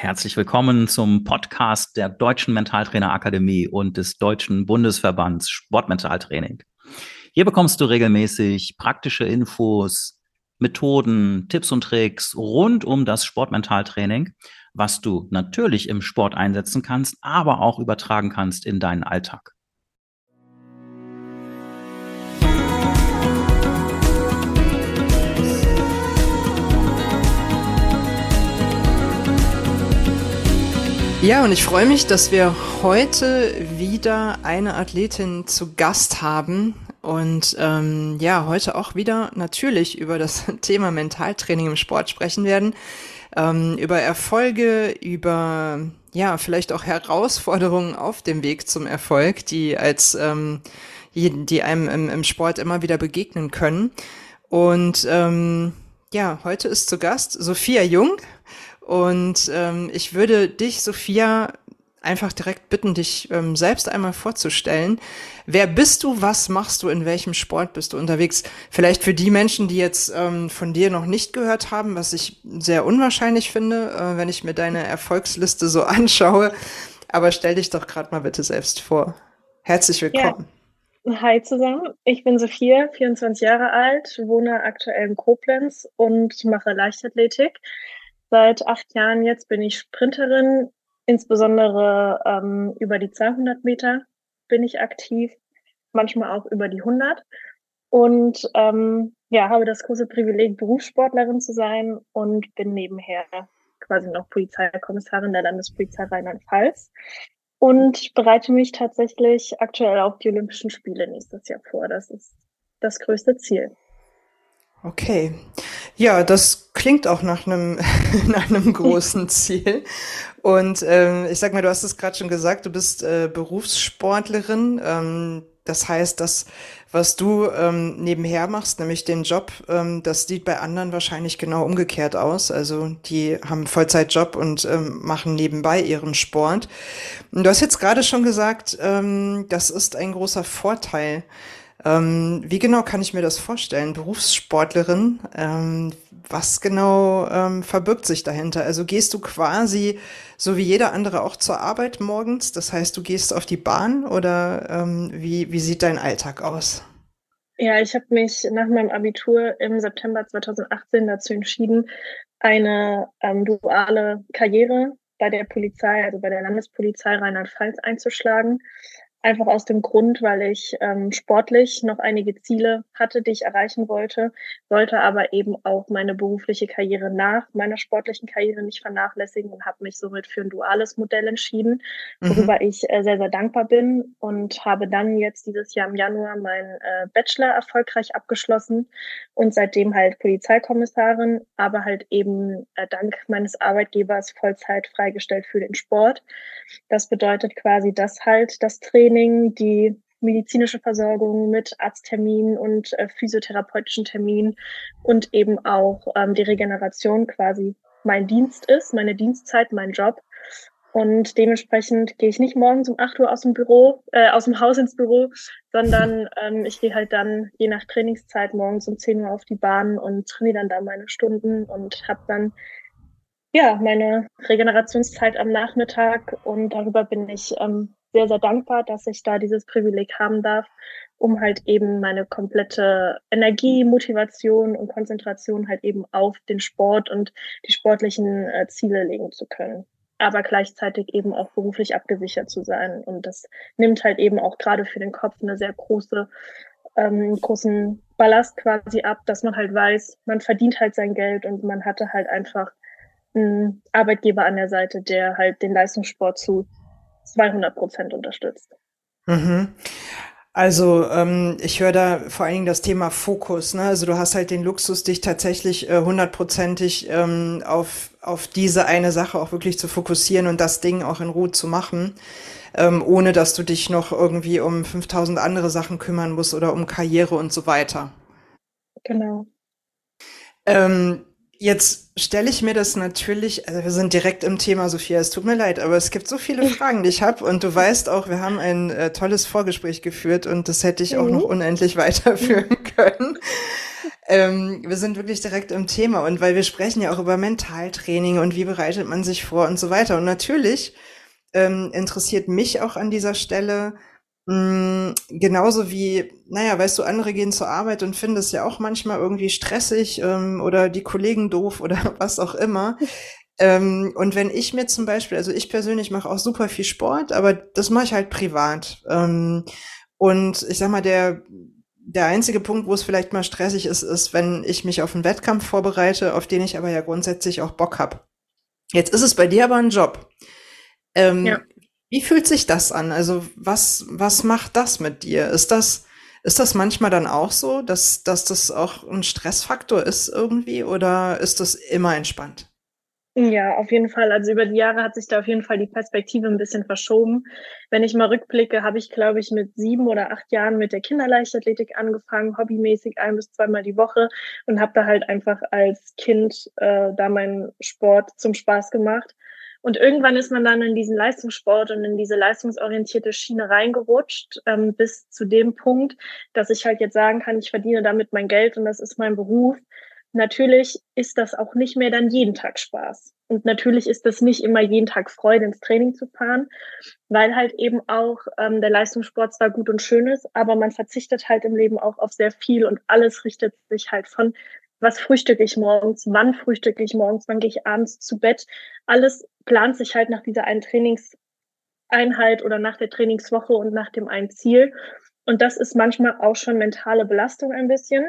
Herzlich willkommen zum Podcast der Deutschen Mentaltrainer Akademie und des Deutschen Bundesverbands Sportmentaltraining. Hier bekommst du regelmäßig praktische Infos, Methoden, Tipps und Tricks rund um das Sportmentaltraining, was du natürlich im Sport einsetzen kannst, aber auch übertragen kannst in deinen Alltag. Ja, und ich freue mich, dass wir heute wieder eine Athletin zu Gast haben und ähm, ja, heute auch wieder natürlich über das Thema Mentaltraining im Sport sprechen werden, ähm, über Erfolge, über ja, vielleicht auch Herausforderungen auf dem Weg zum Erfolg, die als ähm, die einem im, im Sport immer wieder begegnen können. Und ähm, ja, heute ist zu Gast Sophia Jung. Und ähm, ich würde dich, Sophia, einfach direkt bitten, dich ähm, selbst einmal vorzustellen. Wer bist du? Was machst du? In welchem Sport bist du unterwegs? Vielleicht für die Menschen, die jetzt ähm, von dir noch nicht gehört haben, was ich sehr unwahrscheinlich finde, äh, wenn ich mir deine Erfolgsliste so anschaue. Aber stell dich doch gerade mal bitte selbst vor. Herzlich willkommen. Ja. Hi zusammen, ich bin Sophia, 24 Jahre alt, wohne aktuell in Koblenz und mache Leichtathletik. Seit acht Jahren jetzt bin ich Sprinterin, insbesondere ähm, über die 200 Meter bin ich aktiv, manchmal auch über die 100 und ähm, ja, habe das große Privileg, Berufssportlerin zu sein und bin nebenher quasi noch Polizeikommissarin der Landespolizei Rheinland-Pfalz und bereite mich tatsächlich aktuell auf die Olympischen Spiele nächstes Jahr vor. Das ist das größte Ziel. Okay. Ja, das klingt auch nach einem, nach einem großen Ziel. Und ähm, ich sag mal, du hast es gerade schon gesagt, du bist äh, Berufssportlerin. Ähm, das heißt, das, was du ähm, nebenher machst, nämlich den Job, ähm, das sieht bei anderen wahrscheinlich genau umgekehrt aus. Also die haben Vollzeitjob und ähm, machen nebenbei ihren Sport. Und du hast jetzt gerade schon gesagt, ähm, das ist ein großer Vorteil ähm, wie genau kann ich mir das vorstellen? Berufssportlerin, ähm, was genau ähm, verbirgt sich dahinter? Also gehst du quasi so wie jeder andere auch zur Arbeit morgens? Das heißt, du gehst auf die Bahn oder ähm, wie, wie sieht dein Alltag aus? Ja, ich habe mich nach meinem Abitur im September 2018 dazu entschieden, eine ähm, duale Karriere bei der Polizei, also bei der Landespolizei Rheinland-Pfalz einzuschlagen. Einfach aus dem Grund, weil ich ähm, sportlich noch einige Ziele hatte, die ich erreichen wollte, wollte aber eben auch meine berufliche Karriere nach meiner sportlichen Karriere nicht vernachlässigen und habe mich somit für ein duales Modell entschieden, worüber mhm. ich äh, sehr, sehr dankbar bin und habe dann jetzt dieses Jahr im Januar meinen äh, Bachelor erfolgreich abgeschlossen und seitdem halt Polizeikommissarin, aber halt eben äh, dank meines Arbeitgebers Vollzeit freigestellt für den Sport. Das bedeutet quasi, dass halt das Training, die medizinische Versorgung mit Arztterminen und äh, physiotherapeutischen Terminen und eben auch ähm, die Regeneration quasi mein Dienst ist, meine Dienstzeit, mein Job. Und dementsprechend gehe ich nicht morgens um 8 Uhr aus dem Büro, äh, aus dem Haus ins Büro, sondern ähm, ich gehe halt dann je nach Trainingszeit morgens um 10 Uhr auf die Bahn und trainiere dann da meine Stunden und habe dann ja meine Regenerationszeit am Nachmittag und darüber bin ich ähm, sehr, sehr dankbar, dass ich da dieses Privileg haben darf, um halt eben meine komplette Energie, Motivation und Konzentration halt eben auf den Sport und die sportlichen äh, Ziele legen zu können. Aber gleichzeitig eben auch beruflich abgesichert zu sein. Und das nimmt halt eben auch gerade für den Kopf eine sehr große, ähm, großen Ballast quasi ab, dass man halt weiß, man verdient halt sein Geld und man hatte halt einfach einen Arbeitgeber an der Seite, der halt den Leistungssport zu 200 Prozent unterstützt. Mhm. Also ähm, ich höre da vor allen Dingen das Thema Fokus. Ne? Also du hast halt den Luxus, dich tatsächlich äh, hundertprozentig äh, ähm, auf, auf diese eine Sache auch wirklich zu fokussieren und das Ding auch in Ruhe zu machen, ähm, ohne dass du dich noch irgendwie um 5000 andere Sachen kümmern musst oder um Karriere und so weiter. Genau. Ähm, Jetzt stelle ich mir das natürlich, also wir sind direkt im Thema, Sophia, es tut mir leid, aber es gibt so viele Fragen, die ich habe und du weißt auch, wir haben ein äh, tolles Vorgespräch geführt und das hätte ich mhm. auch noch unendlich weiterführen können. Ähm, wir sind wirklich direkt im Thema und weil wir sprechen ja auch über Mentaltraining und wie bereitet man sich vor und so weiter. Und natürlich ähm, interessiert mich auch an dieser Stelle, mh, genauso wie, naja, weißt du, andere gehen zur Arbeit und finden es ja auch manchmal irgendwie stressig ähm, oder die Kollegen doof oder was auch immer. Ähm, und wenn ich mir zum Beispiel, also ich persönlich mache auch super viel Sport, aber das mache ich halt privat. Ähm, und ich sag mal, der der einzige Punkt, wo es vielleicht mal stressig ist, ist, wenn ich mich auf einen Wettkampf vorbereite, auf den ich aber ja grundsätzlich auch Bock habe. Jetzt ist es bei dir aber ein Job. Ähm, ja. Wie fühlt sich das an? Also was, was macht das mit dir? Ist das, ist das manchmal dann auch so, dass, dass das auch ein Stressfaktor ist irgendwie oder ist das immer entspannt? Ja, auf jeden Fall. Also über die Jahre hat sich da auf jeden Fall die Perspektive ein bisschen verschoben. Wenn ich mal rückblicke, habe ich, glaube ich, mit sieben oder acht Jahren mit der Kinderleichtathletik angefangen, hobbymäßig ein bis zweimal die Woche und habe da halt einfach als Kind äh, da meinen Sport zum Spaß gemacht. Und irgendwann ist man dann in diesen Leistungssport und in diese leistungsorientierte Schiene reingerutscht, ähm, bis zu dem Punkt, dass ich halt jetzt sagen kann, ich verdiene damit mein Geld und das ist mein Beruf. Natürlich ist das auch nicht mehr dann jeden Tag Spaß. Und natürlich ist das nicht immer jeden Tag Freude, ins Training zu fahren, weil halt eben auch ähm, der Leistungssport zwar gut und schön ist, aber man verzichtet halt im Leben auch auf sehr viel und alles richtet sich halt von, was frühstücke ich morgens, wann frühstücke ich morgens, wann gehe ich abends zu Bett. Alles plant sich halt nach dieser einen Trainingseinheit oder nach der Trainingswoche und nach dem einen Ziel. Und das ist manchmal auch schon mentale Belastung ein bisschen.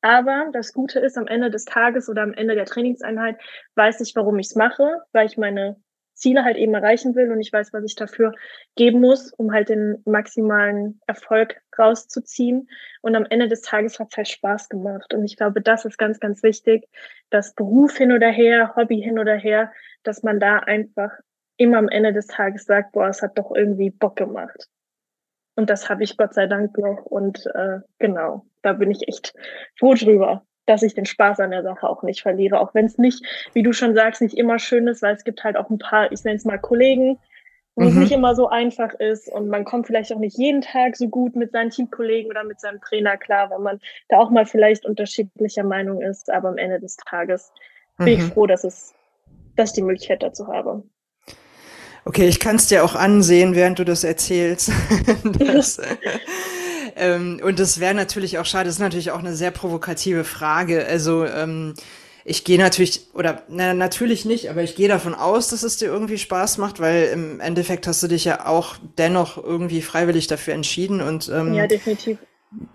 Aber das Gute ist, am Ende des Tages oder am Ende der Trainingseinheit weiß ich, warum ich es mache, weil ich meine Ziele halt eben erreichen will und ich weiß, was ich dafür geben muss, um halt den maximalen Erfolg rauszuziehen. Und am Ende des Tages hat es halt Spaß gemacht. Und ich glaube, das ist ganz, ganz wichtig, dass Beruf hin oder her, Hobby hin oder her, dass man da einfach immer am Ende des Tages sagt, boah, es hat doch irgendwie Bock gemacht. Und das habe ich Gott sei Dank noch. Und äh, genau, da bin ich echt froh drüber, dass ich den Spaß an der Sache auch nicht verliere. Auch wenn es nicht, wie du schon sagst, nicht immer schön ist, weil es gibt halt auch ein paar, ich nenne es mal Kollegen, wo mhm. es nicht immer so einfach ist. Und man kommt vielleicht auch nicht jeden Tag so gut mit seinen Teamkollegen oder mit seinem Trainer klar, weil man da auch mal vielleicht unterschiedlicher Meinung ist. Aber am Ende des Tages mhm. bin ich mhm. froh, dass es, dass ich die Möglichkeit dazu habe. Okay, ich kann es dir auch ansehen, während du das erzählst. das, ähm, und das wäre natürlich auch schade. Das ist natürlich auch eine sehr provokative Frage. Also ähm, ich gehe natürlich, oder na, natürlich nicht, aber ich gehe davon aus, dass es dir irgendwie Spaß macht, weil im Endeffekt hast du dich ja auch dennoch irgendwie freiwillig dafür entschieden. Und ähm, ja, definitiv.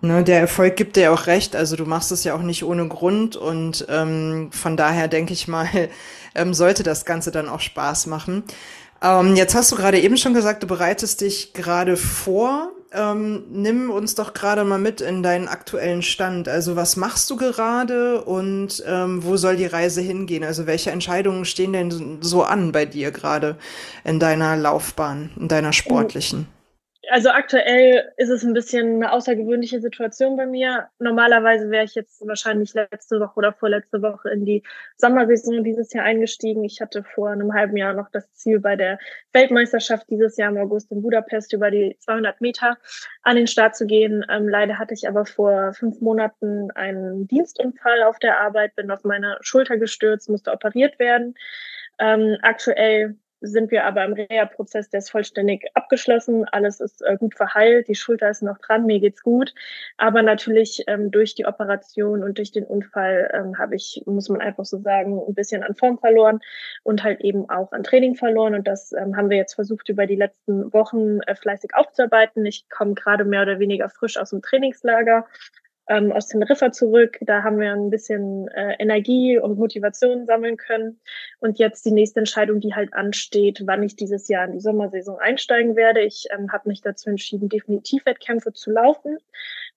Ne, der Erfolg gibt dir auch recht. Also du machst es ja auch nicht ohne Grund und ähm, von daher denke ich mal, ähm, sollte das Ganze dann auch Spaß machen. Ähm, jetzt hast du gerade eben schon gesagt, du bereitest dich gerade vor. Ähm, nimm uns doch gerade mal mit in deinen aktuellen Stand. Also was machst du gerade und ähm, wo soll die Reise hingehen? Also welche Entscheidungen stehen denn so an bei dir gerade in deiner Laufbahn, in deiner sportlichen? Also aktuell ist es ein bisschen eine außergewöhnliche Situation bei mir. Normalerweise wäre ich jetzt wahrscheinlich letzte Woche oder vorletzte Woche in die Sommersaison dieses Jahr eingestiegen. Ich hatte vor einem halben Jahr noch das Ziel, bei der Weltmeisterschaft dieses Jahr im August in Budapest über die 200 Meter an den Start zu gehen. Ähm, leider hatte ich aber vor fünf Monaten einen Dienstunfall auf der Arbeit, bin auf meine Schulter gestürzt, musste operiert werden. Ähm, aktuell sind wir aber im Reha-Prozess, der ist vollständig abgeschlossen. Alles ist äh, gut verheilt, die Schulter ist noch dran, mir geht's gut. Aber natürlich ähm, durch die Operation und durch den Unfall ähm, habe ich, muss man einfach so sagen, ein bisschen an Form verloren und halt eben auch an Training verloren. Und das ähm, haben wir jetzt versucht, über die letzten Wochen äh, fleißig aufzuarbeiten. Ich komme gerade mehr oder weniger frisch aus dem Trainingslager ähm, aus Teneriffa zurück. Da haben wir ein bisschen äh, Energie und Motivation sammeln können. Und jetzt die nächste Entscheidung, die halt ansteht, wann ich dieses Jahr in die Sommersaison einsteigen werde. Ich ähm, habe mich dazu entschieden, definitiv Wettkämpfe zu laufen.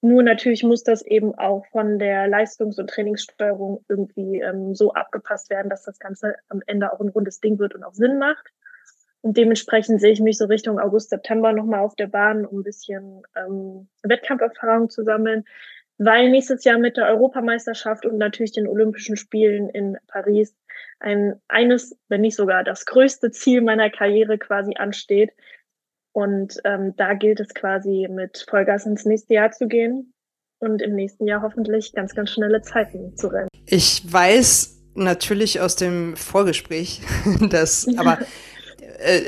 Nur natürlich muss das eben auch von der Leistungs- und Trainingssteuerung irgendwie ähm, so abgepasst werden, dass das Ganze am Ende auch ein rundes Ding wird und auch Sinn macht. Und dementsprechend sehe ich mich so Richtung August, September nochmal auf der Bahn, um ein bisschen ähm, Wettkampferfahrung zu sammeln weil nächstes Jahr mit der Europameisterschaft und natürlich den Olympischen Spielen in Paris ein eines, wenn nicht sogar das größte Ziel meiner Karriere quasi ansteht. Und ähm, da gilt es quasi mit Vollgas ins nächste Jahr zu gehen. und im nächsten Jahr hoffentlich ganz, ganz schnelle Zeiten zu rennen. Ich weiß natürlich aus dem Vorgespräch, dass, aber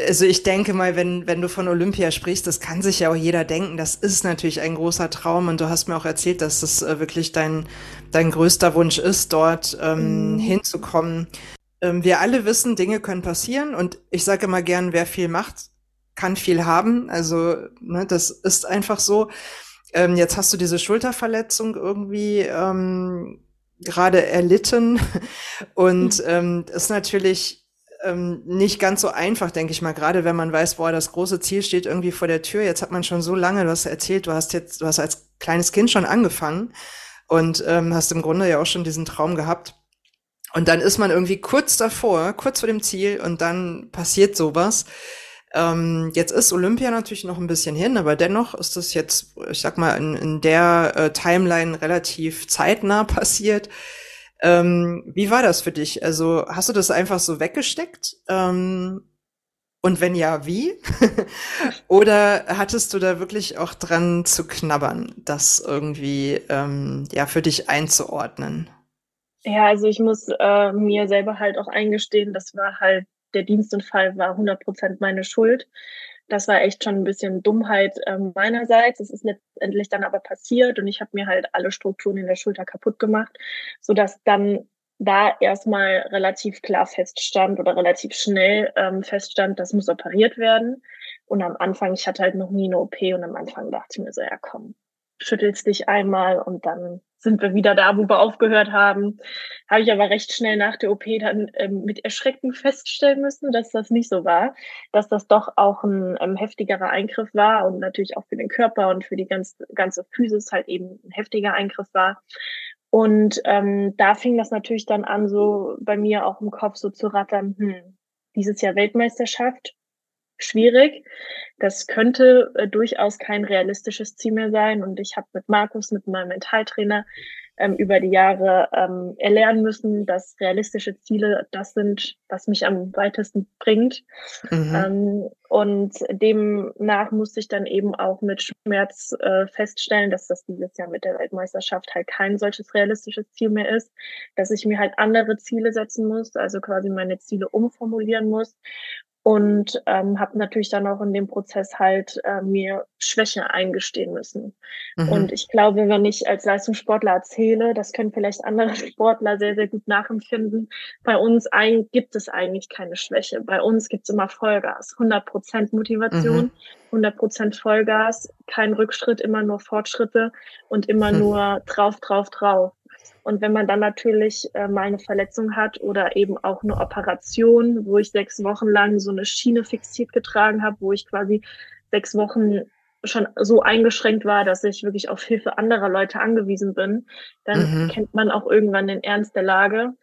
also ich denke mal, wenn, wenn du von Olympia sprichst, das kann sich ja auch jeder denken, das ist natürlich ein großer Traum und du hast mir auch erzählt, dass das äh, wirklich dein, dein größter Wunsch ist, dort ähm, mhm. hinzukommen. Ähm, wir alle wissen, Dinge können passieren und ich sage immer gern, wer viel macht, kann viel haben. Also ne, das ist einfach so. Ähm, jetzt hast du diese Schulterverletzung irgendwie ähm, gerade erlitten und mhm. ähm, ist natürlich ähm, nicht ganz so einfach, denke ich mal, gerade wenn man weiß, boah, das große Ziel steht irgendwie vor der Tür. Jetzt hat man schon so lange, du hast erzählt, du hast jetzt, du hast als kleines Kind schon angefangen und ähm, hast im Grunde ja auch schon diesen Traum gehabt. Und dann ist man irgendwie kurz davor, kurz vor dem Ziel und dann passiert sowas. Ähm, jetzt ist Olympia natürlich noch ein bisschen hin, aber dennoch ist das jetzt, ich sag mal, in, in der äh, Timeline relativ zeitnah passiert. Ähm, wie war das für dich? Also hast du das einfach so weggesteckt? Ähm, und wenn ja, wie? Oder hattest du da wirklich auch dran zu knabbern, das irgendwie ähm, ja für dich einzuordnen? Ja, also ich muss äh, mir selber halt auch eingestehen, das war halt der Dienstunfall war 100 Prozent meine Schuld. Das war echt schon ein bisschen Dummheit äh, meinerseits. Es ist letztendlich dann aber passiert und ich habe mir halt alle Strukturen in der Schulter kaputt gemacht, sodass dann da erstmal relativ klar feststand oder relativ schnell ähm, feststand, das muss operiert werden. Und am Anfang, ich hatte halt noch nie eine OP und am Anfang dachte ich mir so, ja komm, schüttelst dich einmal und dann sind wir wieder da, wo wir aufgehört haben. Habe ich aber recht schnell nach der OP dann ähm, mit Erschrecken feststellen müssen, dass das nicht so war, dass das doch auch ein ähm, heftigerer Eingriff war und natürlich auch für den Körper und für die ganz, ganze Physis halt eben ein heftiger Eingriff war. Und ähm, da fing das natürlich dann an, so bei mir auch im Kopf so zu rattern, hm, dieses Jahr Weltmeisterschaft, schwierig. Das könnte äh, durchaus kein realistisches Ziel mehr sein. Und ich habe mit Markus, mit meinem Mentaltrainer, ähm, über die Jahre ähm, erlernen müssen, dass realistische Ziele das sind, was mich am weitesten bringt. Mhm. Ähm, und demnach musste ich dann eben auch mit Schmerz äh, feststellen, dass das dieses Jahr mit der Weltmeisterschaft halt kein solches realistisches Ziel mehr ist, dass ich mir halt andere Ziele setzen muss, also quasi meine Ziele umformulieren muss und ähm, habe natürlich dann auch in dem Prozess halt äh, mir Schwäche eingestehen müssen. Mhm. Und ich glaube, wenn ich als Leistungssportler erzähle, das können vielleicht andere Sportler sehr, sehr gut nachempfinden, bei uns ein, gibt es eigentlich keine Schwäche. Bei uns gibt es immer Vollgas, 100 Prozent Motivation, mhm. 100 Prozent Vollgas, kein Rückschritt, immer nur Fortschritte und immer mhm. nur drauf, drauf, drauf. Und wenn man dann natürlich äh, mal eine Verletzung hat oder eben auch eine Operation, wo ich sechs Wochen lang so eine Schiene fixiert getragen habe, wo ich quasi sechs Wochen schon so eingeschränkt war, dass ich wirklich auf Hilfe anderer Leute angewiesen bin, dann mhm. kennt man auch irgendwann den Ernst der Lage.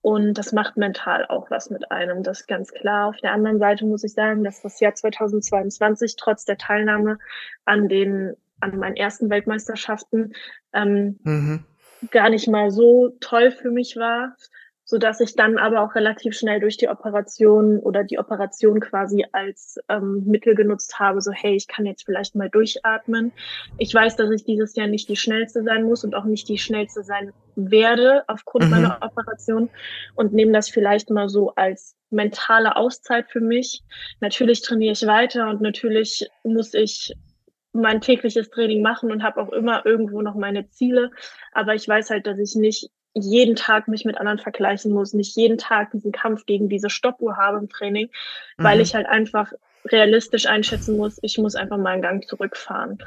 Und das macht mental auch was mit einem, das ist ganz klar. Auf der anderen Seite muss ich sagen, dass das Jahr 2022 trotz der Teilnahme an den an meinen ersten Weltmeisterschaften ähm, mhm gar nicht mal so toll für mich war, so dass ich dann aber auch relativ schnell durch die Operation oder die Operation quasi als ähm, Mittel genutzt habe, so hey, ich kann jetzt vielleicht mal durchatmen. Ich weiß, dass ich dieses Jahr nicht die schnellste sein muss und auch nicht die schnellste sein werde aufgrund mhm. meiner Operation und nehme das vielleicht mal so als mentale Auszeit für mich. Natürlich trainiere ich weiter und natürlich muss ich mein tägliches Training machen und habe auch immer irgendwo noch meine Ziele. Aber ich weiß halt, dass ich nicht jeden Tag mich mit anderen vergleichen muss, nicht jeden Tag diesen Kampf gegen diese Stoppuhr habe im Training, mhm. weil ich halt einfach realistisch einschätzen muss, ich muss einfach mal einen Gang zurückfahren.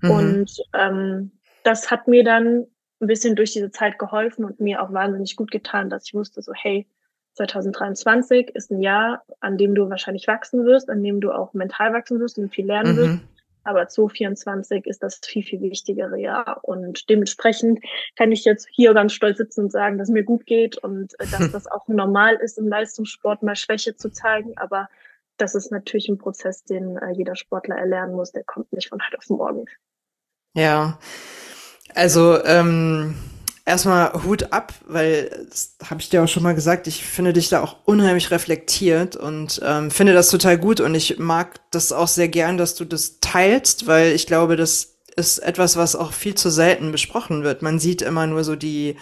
Mhm. Und ähm, das hat mir dann ein bisschen durch diese Zeit geholfen und mir auch wahnsinnig gut getan, dass ich wusste, so hey, 2023 ist ein Jahr, an dem du wahrscheinlich wachsen wirst, an dem du auch mental wachsen wirst und viel lernen mhm. wirst. Aber 2024 ist das viel, viel wichtigere Jahr. Und dementsprechend kann ich jetzt hier ganz stolz sitzen und sagen, dass mir gut geht und äh, dass das auch normal ist, im Leistungssport mal Schwäche zu zeigen. Aber das ist natürlich ein Prozess, den äh, jeder Sportler erlernen muss. Der kommt nicht von heute auf morgen. Ja, also ähm, erstmal Hut ab, weil das habe ich dir auch schon mal gesagt, ich finde dich da auch unheimlich reflektiert und ähm, finde das total gut und ich mag das auch sehr gern, dass du das teilst, weil ich glaube, das ist etwas, was auch viel zu selten besprochen wird. Man sieht immer nur so die,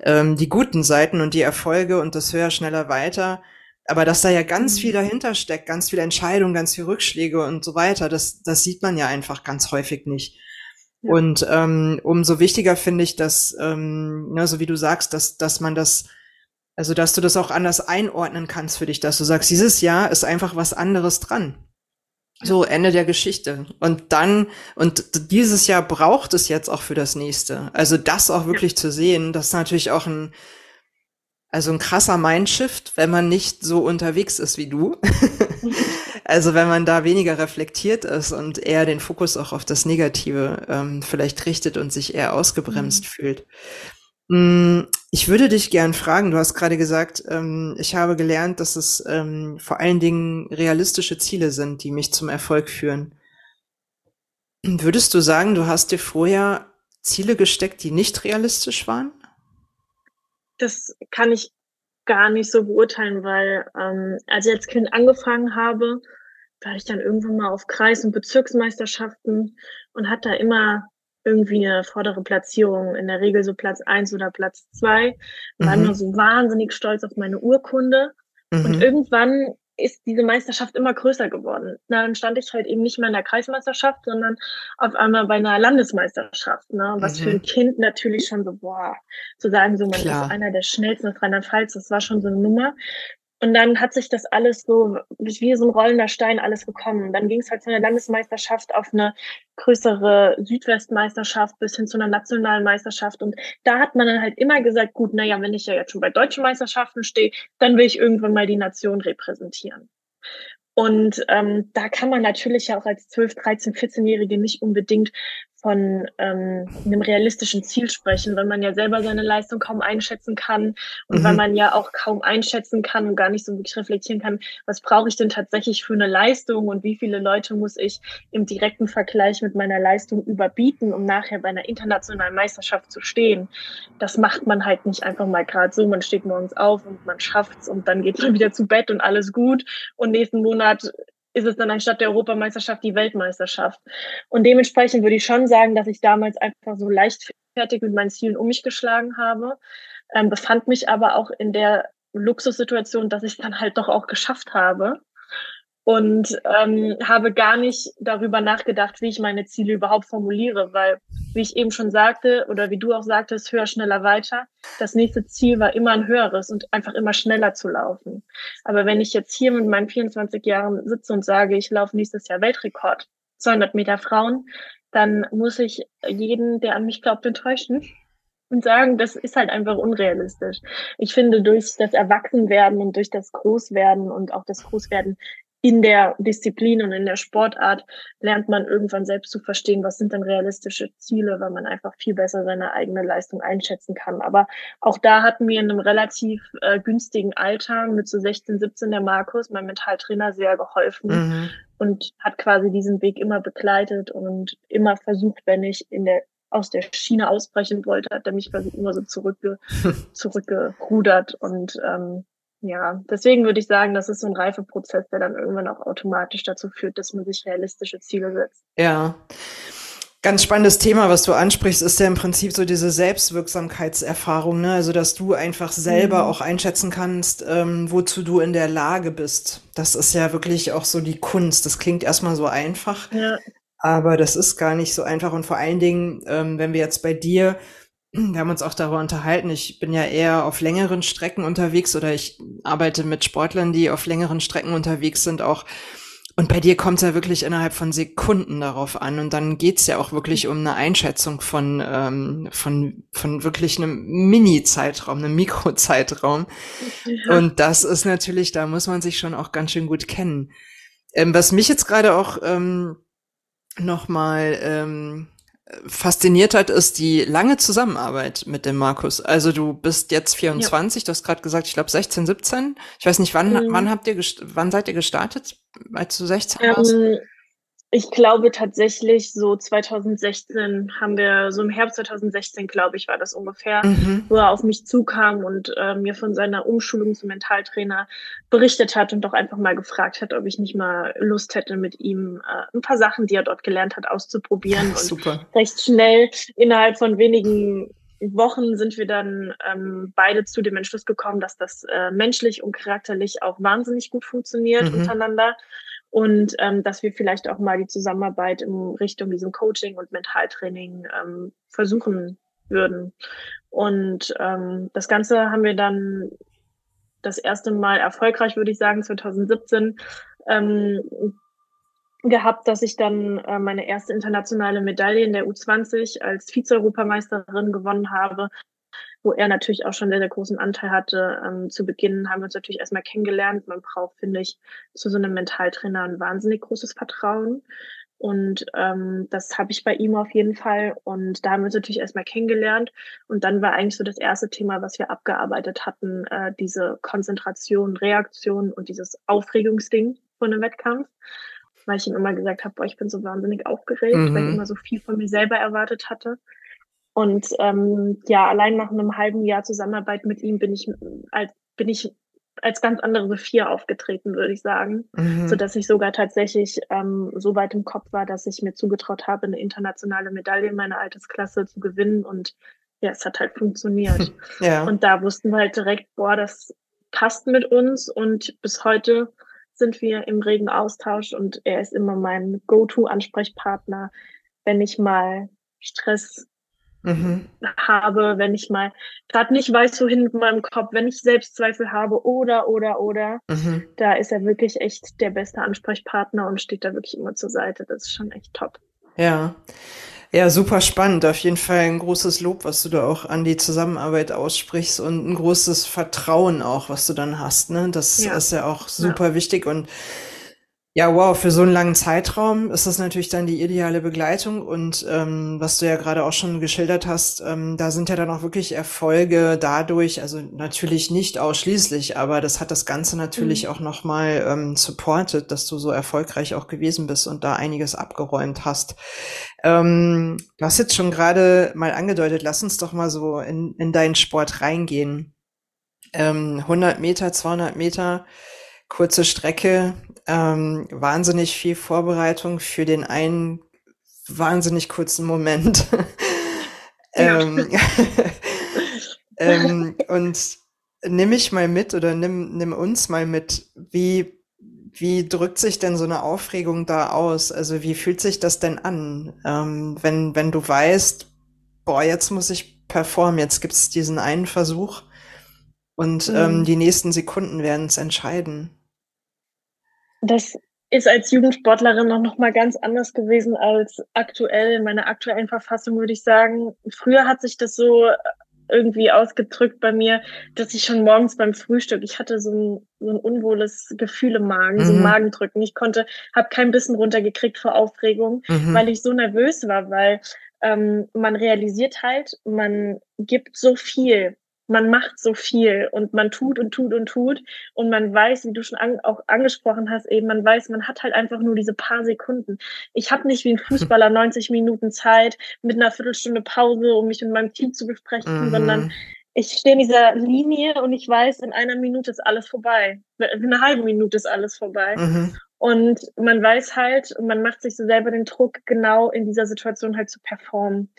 ähm, die guten Seiten und die Erfolge und das höher, schneller, weiter. Aber dass da ja ganz viel mhm. dahinter steckt, ganz viele Entscheidungen, ganz viele Rückschläge und so weiter, das, das sieht man ja einfach ganz häufig nicht. Ja. Und ähm, umso wichtiger finde ich, dass, ähm, ne, so wie du sagst, dass, dass man das, also dass du das auch anders einordnen kannst für dich, dass du sagst, dieses Jahr ist einfach was anderes dran. So, Ende der Geschichte. Und dann, und dieses Jahr braucht es jetzt auch für das nächste. Also das auch wirklich ja. zu sehen, das ist natürlich auch ein, also ein krasser Mindshift, wenn man nicht so unterwegs ist wie du. also wenn man da weniger reflektiert ist und eher den Fokus auch auf das Negative ähm, vielleicht richtet und sich eher ausgebremst mhm. fühlt. Mm, ich würde dich gern fragen, du hast gerade gesagt, ähm, ich habe gelernt, dass es ähm, vor allen Dingen realistische Ziele sind, die mich zum Erfolg führen. Würdest du sagen, du hast dir vorher Ziele gesteckt, die nicht realistisch waren? Das kann ich gar nicht so beurteilen, weil ähm, als ich als Kind angefangen habe, war ich dann irgendwann mal auf Kreis- und Bezirksmeisterschaften und hatte da immer irgendwie eine vordere Platzierung, in der Regel so Platz eins oder Platz zwei. War mhm. immer so wahnsinnig stolz auf meine Urkunde. Mhm. Und irgendwann ist diese Meisterschaft immer größer geworden. Dann stand ich halt eben nicht mehr in der Kreismeisterschaft, sondern auf einmal bei einer Landesmeisterschaft. Ne? Was mhm. für ein mhm. Kind natürlich schon so, boah, zu sagen, so man Klar. ist einer der schnellsten aus Rheinland-Pfalz, das war schon so eine Nummer. Und dann hat sich das alles so wie so ein rollender Stein alles gekommen. Dann ging es halt von der Landesmeisterschaft auf eine größere Südwestmeisterschaft bis hin zu einer nationalen Meisterschaft. Und da hat man dann halt immer gesagt, gut, naja, wenn ich ja jetzt schon bei deutschen Meisterschaften stehe, dann will ich irgendwann mal die Nation repräsentieren. Und ähm, da kann man natürlich ja auch als 12, 13, 14-Jährige nicht unbedingt von ähm, einem realistischen Ziel sprechen, weil man ja selber seine Leistung kaum einschätzen kann und mhm. weil man ja auch kaum einschätzen kann und gar nicht so wirklich reflektieren kann, was brauche ich denn tatsächlich für eine Leistung und wie viele Leute muss ich im direkten Vergleich mit meiner Leistung überbieten, um nachher bei einer internationalen Meisterschaft zu stehen. Das macht man halt nicht einfach mal gerade so. Man steht morgens auf und man schafft's und dann geht man wieder zu Bett und alles gut und nächsten Monat ist es dann anstatt der Europameisterschaft die Weltmeisterschaft. Und dementsprechend würde ich schon sagen, dass ich damals einfach so leichtfertig mit meinen Zielen um mich geschlagen habe, ähm, befand mich aber auch in der Luxussituation, dass ich es dann halt doch auch geschafft habe und ähm, habe gar nicht darüber nachgedacht, wie ich meine Ziele überhaupt formuliere, weil, wie ich eben schon sagte oder wie du auch sagtest, höher, schneller, weiter. Das nächste Ziel war immer ein höheres und einfach immer schneller zu laufen. Aber wenn ich jetzt hier mit meinen 24 Jahren sitze und sage, ich laufe nächstes Jahr Weltrekord, 200 Meter Frauen, dann muss ich jeden, der an mich glaubt, enttäuschen und sagen, das ist halt einfach unrealistisch. Ich finde, durch das Erwachsenwerden und durch das Großwerden und auch das Großwerden in der Disziplin und in der Sportart lernt man irgendwann selbst zu verstehen, was sind denn realistische Ziele, weil man einfach viel besser seine eigene Leistung einschätzen kann. Aber auch da hatten wir in einem relativ äh, günstigen Alter mit so 16, 17 der Markus, mein Mentaltrainer, sehr geholfen mhm. und hat quasi diesen Weg immer begleitet und immer versucht, wenn ich in der aus der Schiene ausbrechen wollte, hat er mich quasi immer so zurückge zurückgerudert und ähm, ja, deswegen würde ich sagen, das ist so ein Reifeprozess, der dann irgendwann auch automatisch dazu führt, dass man sich realistische Ziele setzt. Ja. Ganz spannendes Thema, was du ansprichst, ist ja im Prinzip so diese Selbstwirksamkeitserfahrung, ne? Also, dass du einfach selber mhm. auch einschätzen kannst, ähm, wozu du in der Lage bist. Das ist ja wirklich auch so die Kunst. Das klingt erstmal so einfach, ja. aber das ist gar nicht so einfach. Und vor allen Dingen, ähm, wenn wir jetzt bei dir wir haben uns auch darüber unterhalten. Ich bin ja eher auf längeren Strecken unterwegs oder ich arbeite mit Sportlern, die auf längeren Strecken unterwegs sind auch. Und bei dir kommt es ja wirklich innerhalb von Sekunden darauf an. Und dann geht's ja auch wirklich um eine Einschätzung von, ähm, von, von wirklich einem Mini-Zeitraum, einem Mikrozeitraum. Ja. Und das ist natürlich, da muss man sich schon auch ganz schön gut kennen. Ähm, was mich jetzt gerade auch ähm, nochmal ähm, fasziniert hat, ist die lange Zusammenarbeit mit dem Markus. Also du bist jetzt 24, ja. du hast gerade gesagt, ich glaube 16, 17. Ich weiß nicht, wann, mhm. wann habt ihr, wann seid ihr gestartet, als du 16 ähm, warst? Ich glaube tatsächlich, so 2016 haben wir, so im Herbst 2016, glaube ich, war das ungefähr, mhm. wo er auf mich zukam und äh, mir von seiner Umschulung zum Mentaltrainer berichtet hat und doch einfach mal gefragt hat, ob ich nicht mal Lust hätte, mit ihm äh, ein paar Sachen, die er dort gelernt hat, auszuprobieren. Ja, super. Und recht schnell, innerhalb von wenigen Wochen sind wir dann ähm, beide zu dem Entschluss gekommen, dass das äh, menschlich und charakterlich auch wahnsinnig gut funktioniert mhm. untereinander und ähm, dass wir vielleicht auch mal die Zusammenarbeit in Richtung diesem Coaching und Mentaltraining ähm, versuchen würden. Und ähm, das Ganze haben wir dann das erste Mal erfolgreich, würde ich sagen, 2017 ähm, gehabt, dass ich dann äh, meine erste internationale Medaille in der U20 als Vize-Europameisterin gewonnen habe wo er natürlich auch schon sehr, sehr großen Anteil hatte. Ähm, zu Beginn haben wir uns natürlich erstmal kennengelernt. Man braucht, finde ich, zu so einem Mentaltrainer ein wahnsinnig großes Vertrauen. Und ähm, das habe ich bei ihm auf jeden Fall. Und da haben wir uns natürlich erstmal kennengelernt. Und dann war eigentlich so das erste Thema, was wir abgearbeitet hatten, äh, diese Konzentration, Reaktion und dieses Aufregungsding von einem Wettkampf. Weil ich ihm immer gesagt habe, boah, ich bin so wahnsinnig aufgeregt, mhm. weil ich immer so viel von mir selber erwartet hatte. Und ähm, ja, allein nach einem halben Jahr Zusammenarbeit mit ihm bin ich als bin ich als ganz andere Sophia aufgetreten, würde ich sagen, mhm. so dass ich sogar tatsächlich ähm, so weit im Kopf war, dass ich mir zugetraut habe, eine internationale Medaille in meiner Altersklasse zu gewinnen und ja, es hat halt funktioniert. ja. Und da wussten wir halt direkt, boah, das passt mit uns und bis heute sind wir im regen Austausch und er ist immer mein Go-To-Ansprechpartner, wenn ich mal Stress mhm. habe, wenn ich mal gerade nicht weiß, wohin mit meinem Kopf, wenn ich Selbstzweifel habe oder, oder, oder, mhm. da ist er wirklich echt der beste Ansprechpartner und steht da wirklich immer zur Seite. Das ist schon echt top. Ja. Ja, super spannend. Auf jeden Fall ein großes Lob, was du da auch an die Zusammenarbeit aussprichst und ein großes Vertrauen auch, was du dann hast. Ne? Das ja. ist ja auch super ja. wichtig und ja, wow, für so einen langen Zeitraum ist das natürlich dann die ideale Begleitung. Und ähm, was du ja gerade auch schon geschildert hast, ähm, da sind ja dann auch wirklich Erfolge dadurch, also natürlich nicht ausschließlich, aber das hat das Ganze natürlich mhm. auch nochmal ähm, supportet, dass du so erfolgreich auch gewesen bist und da einiges abgeräumt hast. Ähm, du hast jetzt schon gerade mal angedeutet, lass uns doch mal so in, in deinen Sport reingehen. Ähm, 100 Meter, 200 Meter kurze Strecke, ähm, wahnsinnig viel Vorbereitung für den einen wahnsinnig kurzen Moment. ähm, ähm, und nimm mich mal mit oder nimm, nimm uns mal mit, wie, wie drückt sich denn so eine Aufregung da aus? Also wie fühlt sich das denn an, ähm, wenn, wenn du weißt, boah, jetzt muss ich performen, jetzt gibt es diesen einen Versuch und ähm, mhm. die nächsten Sekunden werden es entscheiden. Das ist als Jugendsportlerin noch, noch mal ganz anders gewesen als aktuell in meiner aktuellen Verfassung, würde ich sagen. Früher hat sich das so irgendwie ausgedrückt bei mir, dass ich schon morgens beim Frühstück, ich hatte so ein, so ein unwohles Gefühl im Magen, mhm. so ein mhm. Magendrücken. Ich konnte, habe kein Bissen runtergekriegt vor Aufregung, mhm. weil ich so nervös war, weil ähm, man realisiert halt, man gibt so viel man macht so viel und man tut und tut und tut und man weiß, wie du schon an, auch angesprochen hast, eben man weiß, man hat halt einfach nur diese paar Sekunden. Ich habe nicht wie ein Fußballer 90 Minuten Zeit mit einer Viertelstunde Pause, um mich mit meinem Team zu besprechen, mhm. sondern ich stehe in dieser Linie und ich weiß, in einer Minute ist alles vorbei. In einer halben Minute ist alles vorbei. Mhm. Und man weiß halt, man macht sich so selber den Druck, genau in dieser Situation halt zu performen.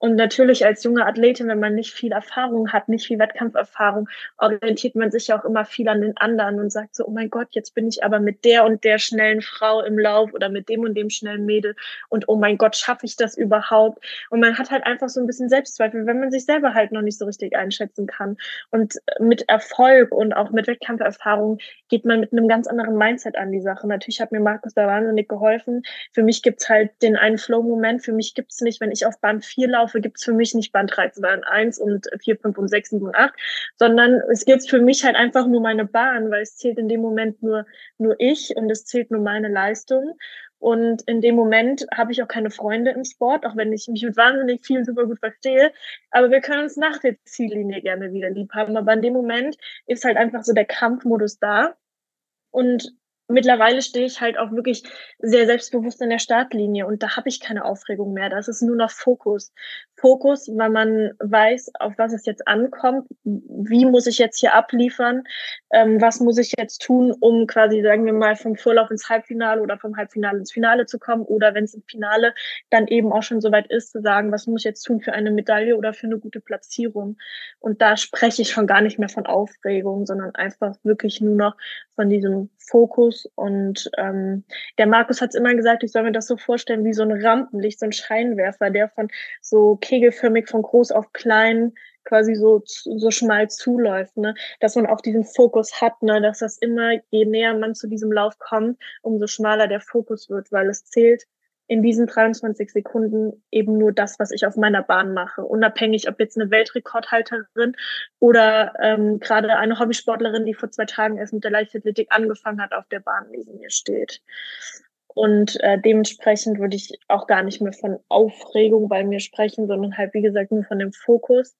Und natürlich als junge Athletin, wenn man nicht viel Erfahrung hat, nicht viel Wettkampferfahrung, orientiert man sich ja auch immer viel an den anderen und sagt so, oh mein Gott, jetzt bin ich aber mit der und der schnellen Frau im Lauf oder mit dem und dem schnellen Mädel und oh mein Gott, schaffe ich das überhaupt? Und man hat halt einfach so ein bisschen Selbstzweifel, wenn man sich selber halt noch nicht so richtig einschätzen kann. Und mit Erfolg und auch mit Wettkampferfahrung geht man mit einem ganz anderen Mindset an die Sache. Natürlich hat mir Markus da wahnsinnig geholfen. Für mich gibt's halt den einen Flow-Moment. Für mich gibt's nicht, wenn ich auf Bahn 4 laufe, Laufe gibt es für mich nicht Band 13, Band 1 und 4, 5 und 6, 7 und 8, sondern es gibt für mich halt einfach nur meine Bahn, weil es zählt in dem Moment nur, nur ich und es zählt nur meine Leistung. Und in dem Moment habe ich auch keine Freunde im Sport, auch wenn ich mich mit wahnsinnig vielen super gut verstehe. Aber wir können uns nach der Ziellinie gerne wieder lieb haben. Aber in dem Moment ist halt einfach so der Kampfmodus da. Und mittlerweile stehe ich halt auch wirklich sehr selbstbewusst in der Startlinie und da habe ich keine Aufregung mehr. Das ist nur noch Fokus. Fokus, weil man weiß, auf was es jetzt ankommt, wie muss ich jetzt hier abliefern, ähm, was muss ich jetzt tun, um quasi, sagen wir mal, vom Vorlauf ins Halbfinale oder vom Halbfinale ins Finale zu kommen oder wenn es im Finale dann eben auch schon soweit ist, zu sagen, was muss ich jetzt tun für eine Medaille oder für eine gute Platzierung. Und da spreche ich schon gar nicht mehr von Aufregung, sondern einfach wirklich nur noch von diesem Fokus. Und ähm, der Markus hat es immer gesagt, ich soll mir das so vorstellen wie so ein Rampenlicht, so ein Scheinwerfer, der von so kegelförmig von groß auf klein quasi so, so schmal zuläuft, ne? dass man auch diesen Fokus hat, ne? dass das immer, je näher man zu diesem Lauf kommt, umso schmaler der Fokus wird, weil es zählt in diesen 23 Sekunden eben nur das, was ich auf meiner Bahn mache. Unabhängig, ob jetzt eine Weltrekordhalterin oder ähm, gerade eine Hobbysportlerin, die vor zwei Tagen erst mit der Leichtathletik angefangen hat, auf der Bahn neben mir steht. Und äh, dementsprechend würde ich auch gar nicht mehr von Aufregung bei mir sprechen, sondern halt, wie gesagt, nur von dem Fokus.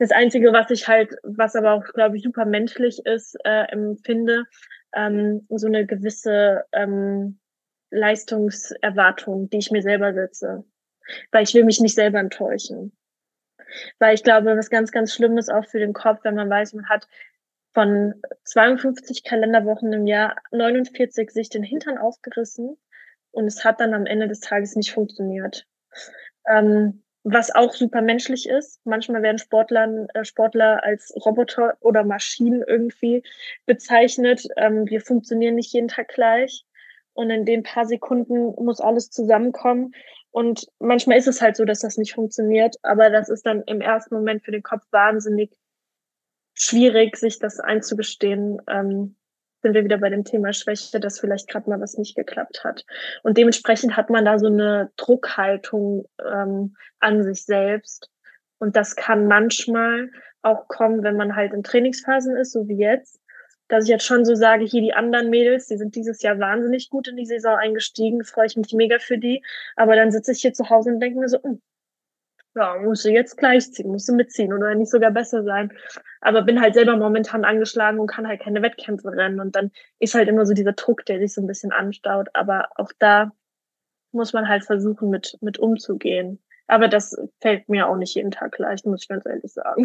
Das Einzige, was ich halt, was aber auch, glaube ich, super menschlich ist, äh, empfinde, ähm, so eine gewisse ähm, Leistungserwartung, die ich mir selber setze. Weil ich will mich nicht selber enttäuschen. Weil ich glaube, was ganz, ganz schlimm ist auch für den Kopf, wenn man weiß, man hat von 52 Kalenderwochen im Jahr 49 sich den Hintern aufgerissen und es hat dann am Ende des Tages nicht funktioniert. Ähm, was auch super menschlich ist. Manchmal werden Sportler, äh, Sportler als Roboter oder Maschinen irgendwie bezeichnet. Ähm, wir funktionieren nicht jeden Tag gleich. Und in den paar Sekunden muss alles zusammenkommen. Und manchmal ist es halt so, dass das nicht funktioniert. Aber das ist dann im ersten Moment für den Kopf wahnsinnig schwierig, sich das einzugestehen. Ähm, sind wir wieder bei dem Thema Schwäche, dass vielleicht gerade mal was nicht geklappt hat. Und dementsprechend hat man da so eine Druckhaltung ähm, an sich selbst. Und das kann manchmal auch kommen, wenn man halt in Trainingsphasen ist, so wie jetzt, dass ich jetzt schon so sage, hier die anderen Mädels, die sind dieses Jahr wahnsinnig gut in die Saison eingestiegen, freue ich mich mega für die. Aber dann sitze ich hier zu Hause und denke mir so, hm, ja, musst du jetzt gleich ziehen, musst du mitziehen oder nicht sogar besser sein. Aber bin halt selber momentan angeschlagen und kann halt keine Wettkämpfe rennen. Und dann ist halt immer so dieser Druck, der sich so ein bisschen anstaut. Aber auch da muss man halt versuchen, mit, mit umzugehen. Aber das fällt mir auch nicht jeden Tag leicht, muss ich ganz ehrlich sagen.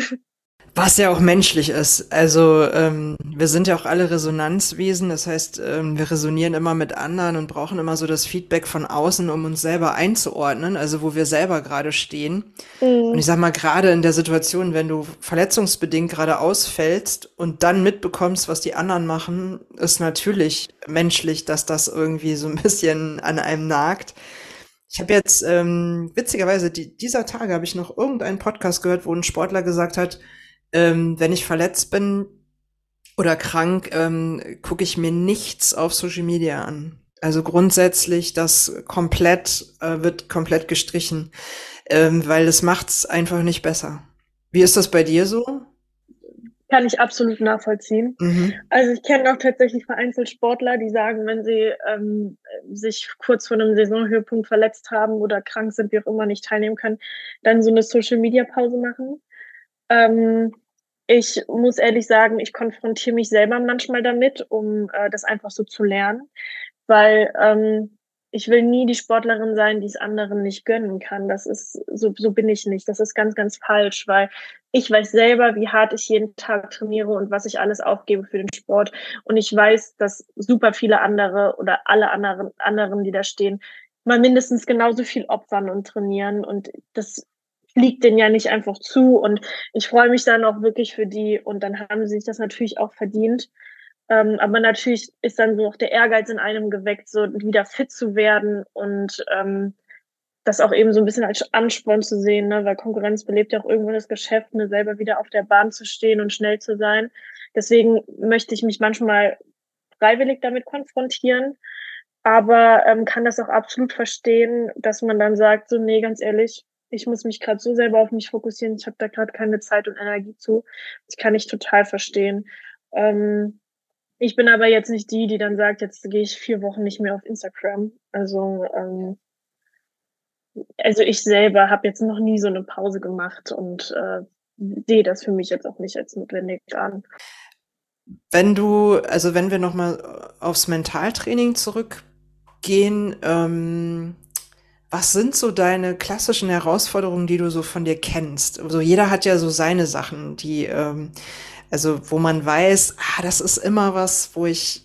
Was ja auch menschlich ist. Also ähm, wir sind ja auch alle Resonanzwesen, das heißt, ähm, wir resonieren immer mit anderen und brauchen immer so das Feedback von außen, um uns selber einzuordnen, also wo wir selber gerade stehen. Mhm. Und ich sag mal, gerade in der Situation, wenn du verletzungsbedingt gerade ausfällst und dann mitbekommst, was die anderen machen, ist natürlich menschlich, dass das irgendwie so ein bisschen an einem nagt. Ich habe jetzt ähm, witzigerweise die, dieser Tage habe ich noch irgendeinen Podcast gehört, wo ein Sportler gesagt hat, ähm, wenn ich verletzt bin oder krank, ähm, gucke ich mir nichts auf Social Media an. Also grundsätzlich, das komplett äh, wird komplett gestrichen, ähm, weil es macht's einfach nicht besser. Wie ist das bei dir so? Kann ich absolut nachvollziehen. Mhm. Also ich kenne auch tatsächlich vereinzelt Sportler, die sagen, wenn sie ähm, sich kurz vor einem Saisonhöhepunkt verletzt haben oder krank sind, wie auch immer nicht teilnehmen können, dann so eine Social-Media-Pause machen. Ähm, ich muss ehrlich sagen, ich konfrontiere mich selber manchmal damit, um äh, das einfach so zu lernen, weil ähm, ich will nie die Sportlerin sein, die es anderen nicht gönnen kann. Das ist, so, so bin ich nicht. Das ist ganz, ganz falsch, weil ich weiß selber, wie hart ich jeden Tag trainiere und was ich alles aufgebe für den Sport. Und ich weiß, dass super viele andere oder alle anderen, anderen, die da stehen, mal mindestens genauso viel opfern und trainieren. Und das liegt denen ja nicht einfach zu. Und ich freue mich dann auch wirklich für die. Und dann haben sie sich das natürlich auch verdient. Ähm, aber natürlich ist dann so auch der Ehrgeiz in einem geweckt, so wieder fit zu werden und ähm, das auch eben so ein bisschen als Ansporn zu sehen, ne? weil Konkurrenz belebt ja auch irgendwo das Geschäft, ne? selber wieder auf der Bahn zu stehen und schnell zu sein. Deswegen möchte ich mich manchmal freiwillig damit konfrontieren, aber ähm, kann das auch absolut verstehen, dass man dann sagt, so, nee, ganz ehrlich, ich muss mich gerade so selber auf mich fokussieren, ich habe da gerade keine Zeit und Energie zu. Das kann ich total verstehen. Ähm, ich bin aber jetzt nicht die, die dann sagt, jetzt gehe ich vier Wochen nicht mehr auf Instagram. Also, ähm, also ich selber habe jetzt noch nie so eine Pause gemacht und äh, sehe das für mich jetzt auch nicht als notwendig an. wenn du, also wenn wir nochmal aufs Mentaltraining zurückgehen, ähm, was sind so deine klassischen Herausforderungen, die du so von dir kennst? Also jeder hat ja so seine Sachen, die, ähm, also wo man weiß, ah, das ist immer was, wo ich,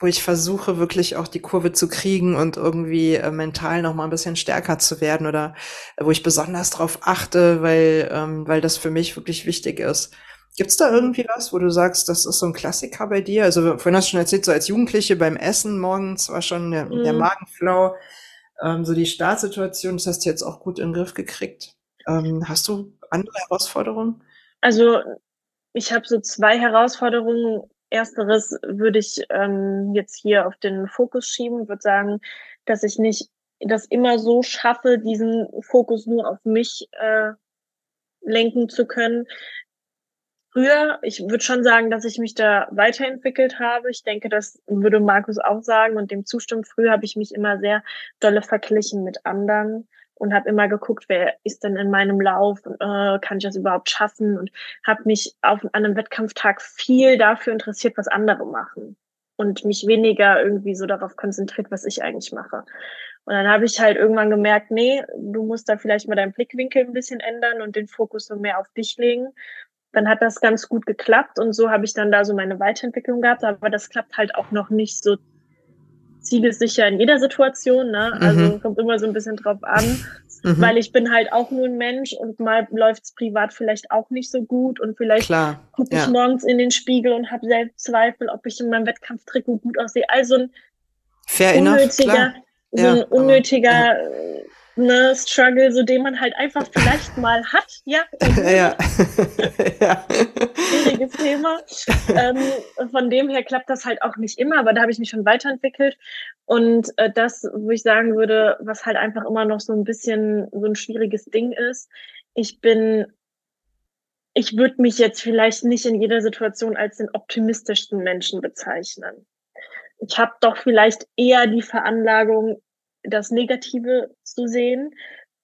wo ich versuche wirklich auch die Kurve zu kriegen und irgendwie äh, mental noch mal ein bisschen stärker zu werden oder äh, wo ich besonders drauf achte, weil, ähm, weil das für mich wirklich wichtig ist. Gibt's da irgendwie was, wo du sagst, das ist so ein Klassiker bei dir? Also vorhin hast du schon erzählt, so als Jugendliche beim Essen morgens war schon der, mhm. der Magenflow, ähm, so die Startsituation, das hast du jetzt auch gut in den Griff gekriegt. Ähm, hast du andere Herausforderungen? Also ich habe so zwei Herausforderungen. Ersteres würde ich ähm, jetzt hier auf den Fokus schieben, würde sagen, dass ich nicht das immer so schaffe, diesen Fokus nur auf mich äh, lenken zu können, früher, ich würde schon sagen, dass ich mich da weiterentwickelt habe. Ich denke, das würde Markus auch sagen und dem zustimmt. Früher habe ich mich immer sehr dolle verglichen mit anderen und habe immer geguckt, wer ist denn in meinem Lauf, äh, kann ich das überhaupt schaffen und habe mich auf einem Wettkampftag viel dafür interessiert, was andere machen und mich weniger irgendwie so darauf konzentriert, was ich eigentlich mache. Und dann habe ich halt irgendwann gemerkt, nee, du musst da vielleicht mal deinen Blickwinkel ein bisschen ändern und den Fokus so mehr auf dich legen dann hat das ganz gut geklappt und so habe ich dann da so meine Weiterentwicklung gehabt, aber das klappt halt auch noch nicht so zielesicher in jeder Situation, ne? Also mhm. kommt immer so ein bisschen drauf an, mhm. weil ich bin halt auch nur ein Mensch und mal läuft's privat vielleicht auch nicht so gut und vielleicht gucke ich ja. morgens in den Spiegel und habe Selbstzweifel, ob ich in meinem Wettkampftrikot gut aussehe. Also ein Fair unnötiger, enough, so ein unnötiger aber, ja ne, Struggle, so den man halt einfach vielleicht mal hat, ja. ja. ja. Schwieriges Thema. Ähm, von dem her klappt das halt auch nicht immer, aber da habe ich mich schon weiterentwickelt. Und äh, das, wo ich sagen würde, was halt einfach immer noch so ein bisschen so ein schwieriges Ding ist, ich bin ich würde mich jetzt vielleicht nicht in jeder Situation als den optimistischsten Menschen bezeichnen. Ich habe doch vielleicht eher die Veranlagung, das Negative zu sehen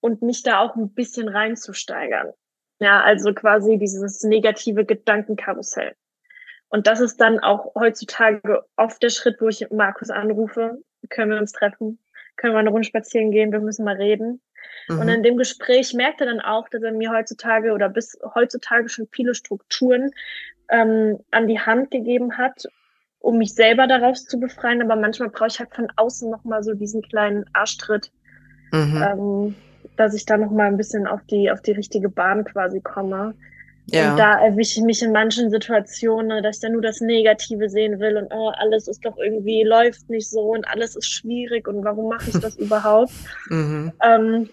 und mich da auch ein bisschen reinzusteigern. Ja, also quasi dieses negative Gedankenkarussell. Und das ist dann auch heutzutage oft der Schritt, wo ich Markus anrufe, können wir uns treffen, können wir eine Runde spazieren gehen, wir müssen mal reden. Mhm. Und in dem Gespräch merkt er dann auch, dass er mir heutzutage oder bis heutzutage schon viele Strukturen ähm, an die Hand gegeben hat, um mich selber daraus zu befreien. Aber manchmal brauche ich halt von außen nochmal so diesen kleinen Arschtritt, mhm. ähm, dass ich da nochmal ein bisschen auf die, auf die richtige Bahn quasi komme. Ja. Und da erwische ich mich in manchen Situationen, dass ich da nur das Negative sehen will und oh, alles ist doch irgendwie, läuft nicht so und alles ist schwierig und warum mache ich das überhaupt? Mhm. Ähm,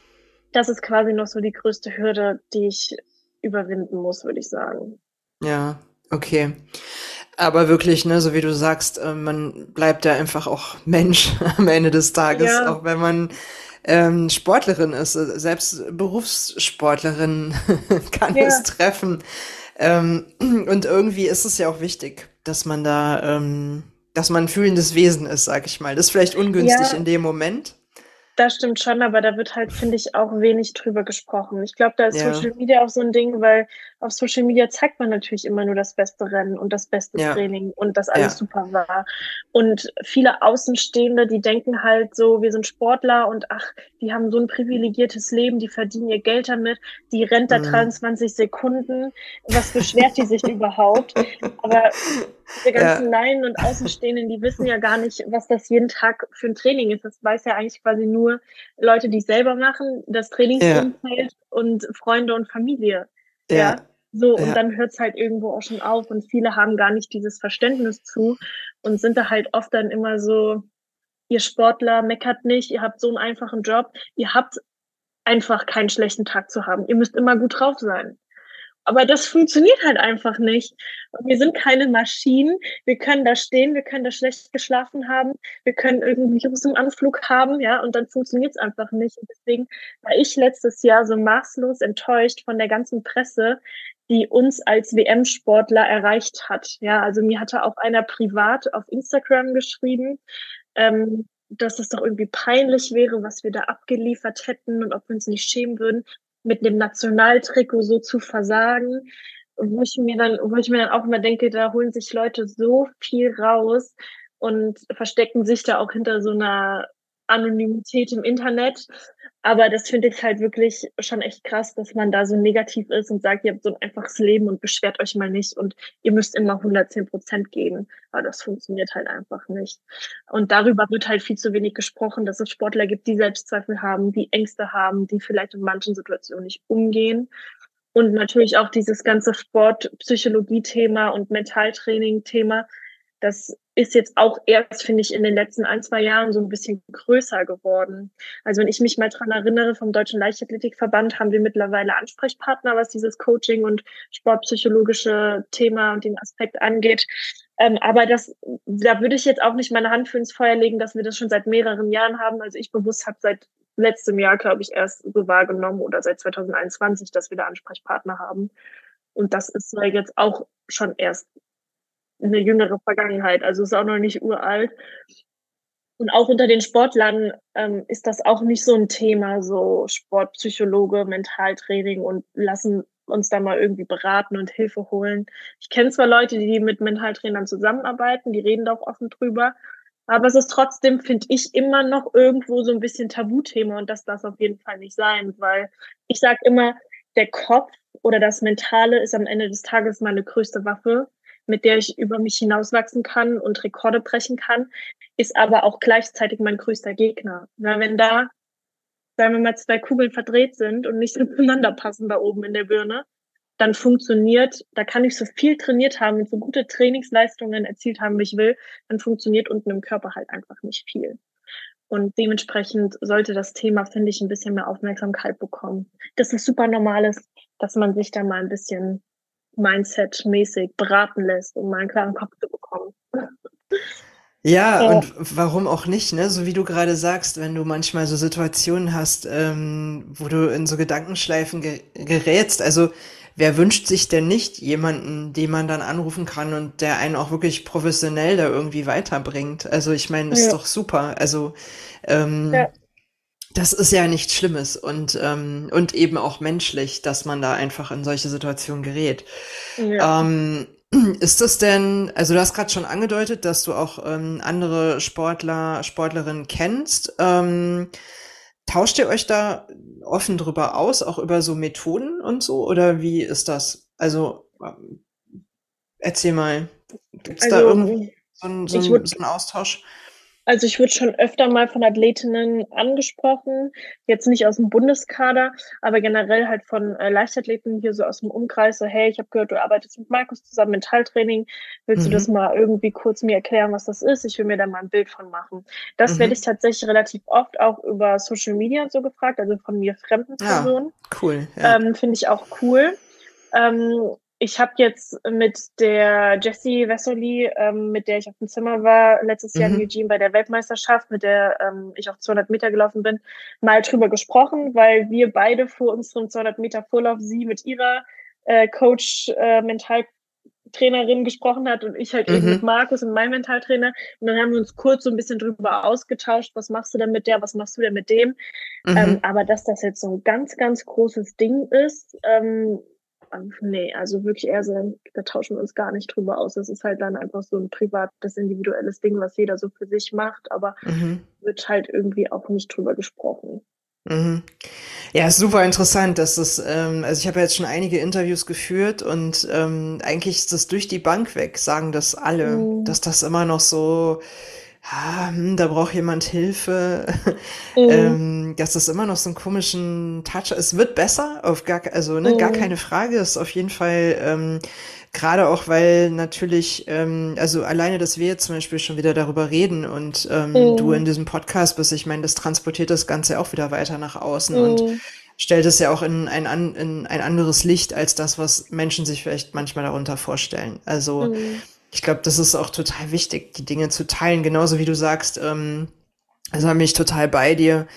das ist quasi noch so die größte Hürde, die ich überwinden muss, würde ich sagen. Ja, okay. Aber wirklich, ne, so wie du sagst, äh, man bleibt ja einfach auch Mensch am Ende des Tages, ja. auch wenn man ähm, Sportlerin ist. Selbst Berufssportlerin kann ja. es treffen. Ähm, und irgendwie ist es ja auch wichtig, dass man da, ähm, dass man ein fühlendes Wesen ist, sag ich mal. Das ist vielleicht ungünstig ja. in dem Moment. Das stimmt schon, aber da wird halt, finde ich, auch wenig drüber gesprochen. Ich glaube, da ist ja. Social Media auch so ein Ding, weil auf Social Media zeigt man natürlich immer nur das beste Rennen und das beste ja. Training und das alles ja. super war. Und viele Außenstehende, die denken halt so, wir sind Sportler und ach, die haben so ein privilegiertes Leben, die verdienen ihr Geld damit, die rennt da mhm. 23 Sekunden. Was beschwert die sich überhaupt? Aber diese ganzen ja. Laien und Außenstehenden, die wissen ja gar nicht, was das jeden Tag für ein Training ist. Das weiß ja eigentlich quasi nur Leute, die es selber machen, das Trainingsumfeld ja. und Freunde und Familie. Ja. Ja. So, und dann hört es halt irgendwo auch schon auf und viele haben gar nicht dieses Verständnis zu und sind da halt oft dann immer so, ihr Sportler meckert nicht, ihr habt so einen einfachen Job, ihr habt einfach keinen schlechten Tag zu haben. Ihr müsst immer gut drauf sein. Aber das funktioniert halt einfach nicht. Wir sind keine Maschinen. Wir können da stehen, wir können da schlecht geschlafen haben, wir können irgendwie Virus im Anflug haben, ja, und dann funktioniert es einfach nicht. Und deswegen war ich letztes Jahr so maßlos enttäuscht von der ganzen Presse, die uns als WM-Sportler erreicht hat. Ja, also mir hatte auch einer privat auf Instagram geschrieben, ähm, dass es doch irgendwie peinlich wäre, was wir da abgeliefert hätten und ob wir uns nicht schämen würden mit dem Nationaltrikot so zu versagen. wo ich mir dann, wo ich mir dann auch immer denke, da holen sich Leute so viel raus und verstecken sich da auch hinter so einer Anonymität im Internet. Aber das finde ich halt wirklich schon echt krass, dass man da so negativ ist und sagt, ihr habt so ein einfaches Leben und beschwert euch mal nicht und ihr müsst immer 110 Prozent geben. Aber das funktioniert halt einfach nicht. Und darüber wird halt viel zu wenig gesprochen, dass es Sportler gibt, die Selbstzweifel haben, die Ängste haben, die vielleicht in manchen Situationen nicht umgehen. Und natürlich auch dieses ganze Sportpsychologie-Thema und Mentaltraining-Thema, das ist jetzt auch erst, finde ich, in den letzten ein, zwei Jahren so ein bisschen größer geworden. Also wenn ich mich mal dran erinnere, vom Deutschen Leichtathletikverband haben wir mittlerweile Ansprechpartner, was dieses Coaching und sportpsychologische Thema und den Aspekt angeht. Ähm, aber das, da würde ich jetzt auch nicht meine Hand für ins Feuer legen, dass wir das schon seit mehreren Jahren haben. Also ich bewusst habe seit letztem Jahr, glaube ich, erst so wahrgenommen oder seit 2021, dass wir da Ansprechpartner haben. Und das ist ja jetzt auch schon erst eine jüngere Vergangenheit. Also ist auch noch nicht uralt. Und auch unter den Sportlern ähm, ist das auch nicht so ein Thema, so Sportpsychologe, Mentaltraining und lassen uns da mal irgendwie beraten und Hilfe holen. Ich kenne zwar Leute, die mit Mentaltrainern zusammenarbeiten, die reden da auch offen drüber, aber es ist trotzdem, finde ich, immer noch irgendwo so ein bisschen Tabuthema und das darf auf jeden Fall nicht sein, weil ich sage immer, der Kopf oder das Mentale ist am Ende des Tages meine größte Waffe mit der ich über mich hinauswachsen kann und Rekorde brechen kann, ist aber auch gleichzeitig mein größter Gegner. Weil wenn da, sagen wir mal, zwei Kugeln verdreht sind und nicht zueinander passen da oben in der Birne, dann funktioniert, da kann ich so viel trainiert haben und so gute Trainingsleistungen erzielt haben, wie ich will, dann funktioniert unten im Körper halt einfach nicht viel. Und dementsprechend sollte das Thema, finde ich, ein bisschen mehr Aufmerksamkeit bekommen. Das ist super normal ist, dass man sich da mal ein bisschen Mindset-mäßig beraten lässt, um mal einen klaren Kopf zu bekommen. Ja, ja, und warum auch nicht, ne? So wie du gerade sagst, wenn du manchmal so Situationen hast, ähm, wo du in so Gedankenschleifen ge gerätst, also wer wünscht sich denn nicht jemanden, den man dann anrufen kann und der einen auch wirklich professionell da irgendwie weiterbringt? Also ich meine, das ja. ist doch super. Also ähm, ja das ist ja nichts Schlimmes und, ähm, und eben auch menschlich, dass man da einfach in solche Situationen gerät. Ja. Ähm, ist das denn, also du hast gerade schon angedeutet, dass du auch ähm, andere Sportler, Sportlerinnen kennst. Ähm, tauscht ihr euch da offen drüber aus, auch über so Methoden und so? Oder wie ist das? Also ähm, erzähl mal, gibt's also, da irgendwie so, ein, so, ein, so einen Austausch? Also ich wurde schon öfter mal von Athletinnen angesprochen, jetzt nicht aus dem Bundeskader, aber generell halt von äh, Leichtathleten hier so aus dem Umkreis, so hey, ich habe gehört, du arbeitest mit Markus zusammen Mentaltraining, willst mhm. du das mhm. mal irgendwie kurz mir erklären, was das ist? Ich will mir da mal ein Bild von machen. Das mhm. werde ich tatsächlich relativ oft auch über Social Media so gefragt, also von mir fremden ah, Personen. Ja, cool. Ja. Ähm, Finde ich auch cool. Ähm, ich habe jetzt mit der Jessie Wessoli, ähm, mit der ich auf dem Zimmer war, letztes Jahr in mhm. Eugene bei der Weltmeisterschaft, mit der ähm, ich auch 200 Meter gelaufen bin, mal drüber gesprochen, weil wir beide vor unserem 200 Meter Vorlauf sie mit ihrer äh, Coach äh, Mentaltrainerin gesprochen hat und ich halt mhm. eben mit Markus und meinem Mentaltrainer. Und dann haben wir uns kurz so ein bisschen drüber ausgetauscht, was machst du denn mit der, was machst du denn mit dem. Mhm. Ähm, aber dass das jetzt so ein ganz, ganz großes Ding ist, ähm, nee, also wirklich eher so, da tauschen wir uns gar nicht drüber aus. Das ist halt dann einfach so ein privates, individuelles Ding, was jeder so für sich macht, aber mhm. wird halt irgendwie auch nicht drüber gesprochen. Mhm. Ja, super interessant, dass das, ähm, also ich habe ja jetzt schon einige Interviews geführt und ähm, eigentlich ist das durch die Bank weg, sagen das alle, mhm. dass das immer noch so ah, hm, da braucht jemand Hilfe, mhm. ähm, dass das immer noch so einen komischen Touch. Es wird besser, auf gar, also ne, mhm. gar keine Frage. Ist auf jeden Fall ähm, gerade auch, weil natürlich, ähm, also alleine, dass wir jetzt zum Beispiel schon wieder darüber reden und ähm, mhm. du in diesem Podcast bist, ich meine, das transportiert das Ganze auch wieder weiter nach außen und stellt es ja auch in ein, in ein anderes Licht als das, was Menschen sich vielleicht manchmal darunter vorstellen. Also mhm ich glaube, das ist auch total wichtig, die Dinge zu teilen, genauso wie du sagst, ähm, also bin ich total bei dir,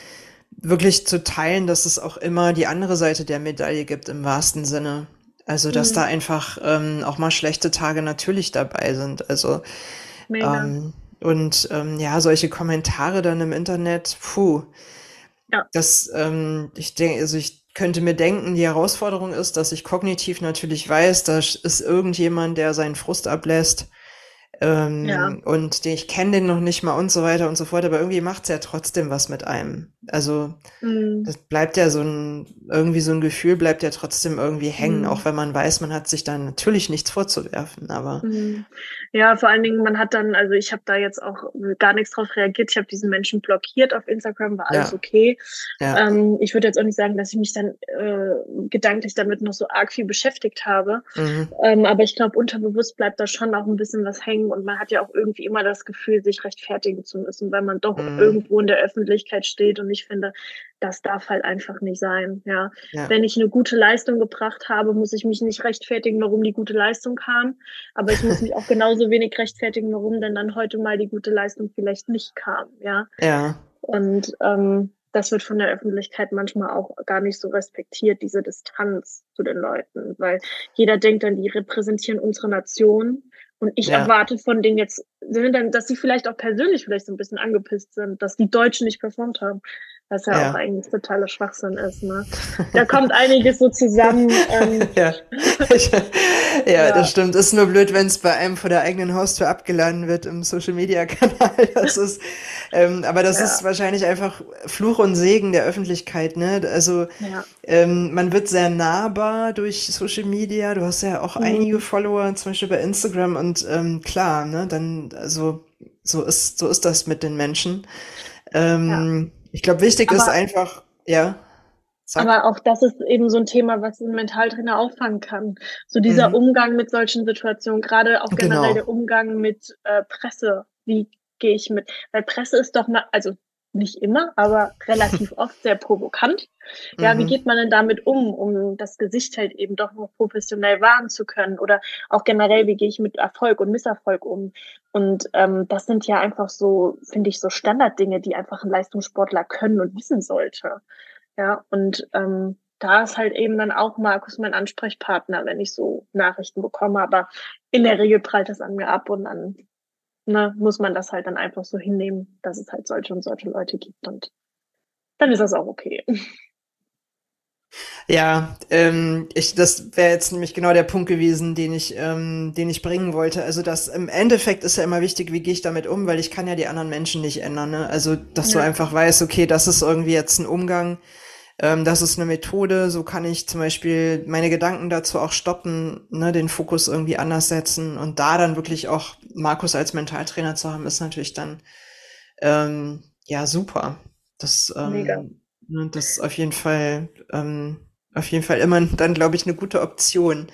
wirklich zu teilen, dass es auch immer die andere Seite der Medaille gibt im wahrsten Sinne. Also, dass mhm. da einfach ähm, auch mal schlechte Tage natürlich dabei sind. Also, ähm, und ähm, ja, solche Kommentare dann im Internet, puh. Ja. Das, ähm, ich denke, also ich könnte mir denken, die Herausforderung ist, dass ich kognitiv natürlich weiß, da ist irgendjemand, der seinen Frust ablässt ähm, ja. Und den, ich kenne den noch nicht mal und so weiter und so fort, aber irgendwie macht's ja trotzdem was mit einem. Also mhm. das bleibt ja so ein, irgendwie so ein Gefühl bleibt ja trotzdem irgendwie hängen, mhm. auch wenn man weiß, man hat sich dann natürlich nichts vorzuwerfen, aber. Mhm. Ja, vor allen Dingen, man hat dann, also ich habe da jetzt auch gar nichts drauf reagiert, ich habe diesen Menschen blockiert auf Instagram, war alles ja. okay. Ja. Ähm, ich würde jetzt auch nicht sagen, dass ich mich dann äh, gedanklich damit noch so arg viel beschäftigt habe, mhm. ähm, aber ich glaube, unterbewusst bleibt da schon auch ein bisschen was hängen und man hat ja auch irgendwie immer das Gefühl, sich rechtfertigen zu müssen, weil man doch mhm. irgendwo in der Öffentlichkeit steht und ich finde, das darf halt einfach nicht sein. Ja. ja. Wenn ich eine gute Leistung gebracht habe, muss ich mich nicht rechtfertigen, warum die gute Leistung kam, aber ich muss mich auch genauso wenig rechtfertigen, warum denn dann heute mal die gute Leistung vielleicht nicht kam. Ja. Ja. Und ähm, das wird von der Öffentlichkeit manchmal auch gar nicht so respektiert, diese Distanz zu den Leuten, weil jeder denkt dann, die repräsentieren unsere Nation und ich ja. erwarte von denen jetzt, dass sie vielleicht auch persönlich vielleicht so ein bisschen angepisst sind, dass die Deutschen nicht performt haben. Was ja, ja, auch eigentlich totaler Schwachsinn ist. Ne? Da kommt einiges so zusammen. Ähm. ja. ja, ja, das stimmt. Ist nur blöd, wenn es bei einem vor der eigenen Haustür abgeladen wird im Social Media Kanal. Das ist, ähm, aber das ja. ist wahrscheinlich einfach Fluch und Segen der Öffentlichkeit. Ne? Also ähm, man wird sehr nahbar durch Social Media. Du hast ja auch mhm. einige Follower, zum Beispiel bei Instagram und ähm, klar, ne, dann also so ist so ist das mit den Menschen. Ähm, ich glaube, wichtig aber, ist einfach, ja. Sag. Aber auch das ist eben so ein Thema, was ein Mentaltrainer auffangen kann. So dieser mhm. Umgang mit solchen Situationen, gerade auch generell genau. der Umgang mit äh, Presse. Wie gehe ich mit? Weil Presse ist doch mal, also nicht immer, aber relativ oft sehr provokant. Ja, mhm. wie geht man denn damit um, um das Gesicht halt eben doch noch professionell wahren zu können? Oder auch generell, wie gehe ich mit Erfolg und Misserfolg um? Und ähm, das sind ja einfach so, finde ich, so Standarddinge, die einfach ein Leistungssportler können und wissen sollte. Ja, und ähm, da ist halt eben dann auch Markus mein Ansprechpartner, wenn ich so Nachrichten bekomme. Aber in der Regel prallt das an mir ab und dann ne, muss man das halt dann einfach so hinnehmen, dass es halt solche und solche Leute gibt und dann ist das auch okay. Ja, ähm, ich, das wäre jetzt nämlich genau der Punkt gewesen, den ich, ähm, den ich bringen wollte. Also das im Endeffekt ist ja immer wichtig, wie gehe ich damit um, weil ich kann ja die anderen Menschen nicht ändern. Ne? Also dass ja. du einfach weißt, okay, das ist irgendwie jetzt ein Umgang, ähm, das ist eine Methode, so kann ich zum Beispiel meine Gedanken dazu auch stoppen, ne, den Fokus irgendwie anders setzen und da dann wirklich auch Markus als Mentaltrainer zu haben, ist natürlich dann ähm, ja super. Das, ähm, Mega. Ne, das ist auf jeden Fall ähm, auf jeden Fall immer dann, glaube ich, eine gute Option.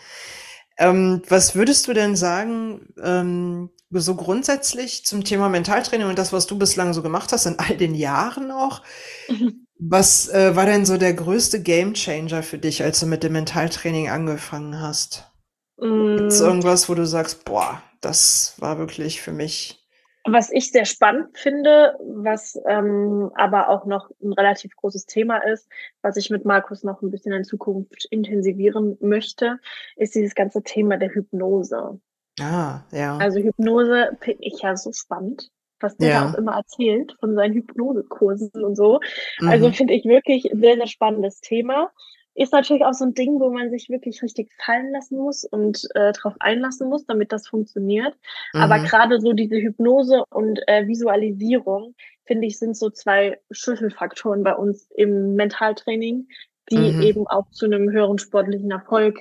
Ähm, was würdest du denn sagen, ähm, so grundsätzlich zum Thema Mentaltraining und das, was du bislang so gemacht hast, in all den Jahren auch? Was äh, war denn so der größte Gamechanger für dich, als du mit dem Mentaltraining angefangen hast? Mm. Gibt es irgendwas, wo du sagst, boah, das war wirklich für mich. Was ich sehr spannend finde, was ähm, aber auch noch ein relativ großes Thema ist, was ich mit Markus noch ein bisschen in Zukunft intensivieren möchte, ist dieses ganze Thema der Hypnose. Ah, ja. Also Hypnose finde ich ja so spannend was der ja. auch immer erzählt von seinen Hypnosekursen und so. Also mhm. Also finde ich wirklich ein sehr, sehr spannendes Thema. Ist natürlich auch so ein Ding, wo man sich wirklich richtig fallen lassen muss und äh, darauf einlassen muss, damit das funktioniert. Mhm. Aber gerade so diese Hypnose und äh, Visualisierung, finde ich, sind so zwei Schlüsselfaktoren bei uns im Mentaltraining, die mhm. eben auch zu einem höheren sportlichen Erfolg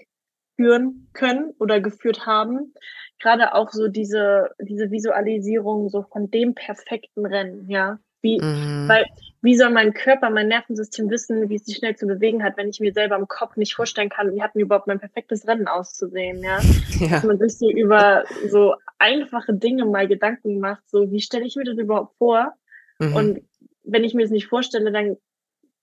führen können oder geführt haben gerade auch so diese, diese Visualisierung so von dem perfekten Rennen, ja. Wie, mhm. weil, wie soll mein Körper, mein Nervensystem wissen, wie es sich schnell zu bewegen hat, wenn ich mir selber im Kopf nicht vorstellen kann, wie hat mir überhaupt mein perfektes Rennen auszusehen, ja? ja. Dass man sich so über so einfache Dinge mal Gedanken macht, so, wie stelle ich mir das überhaupt vor? Mhm. Und wenn ich mir das nicht vorstelle, dann,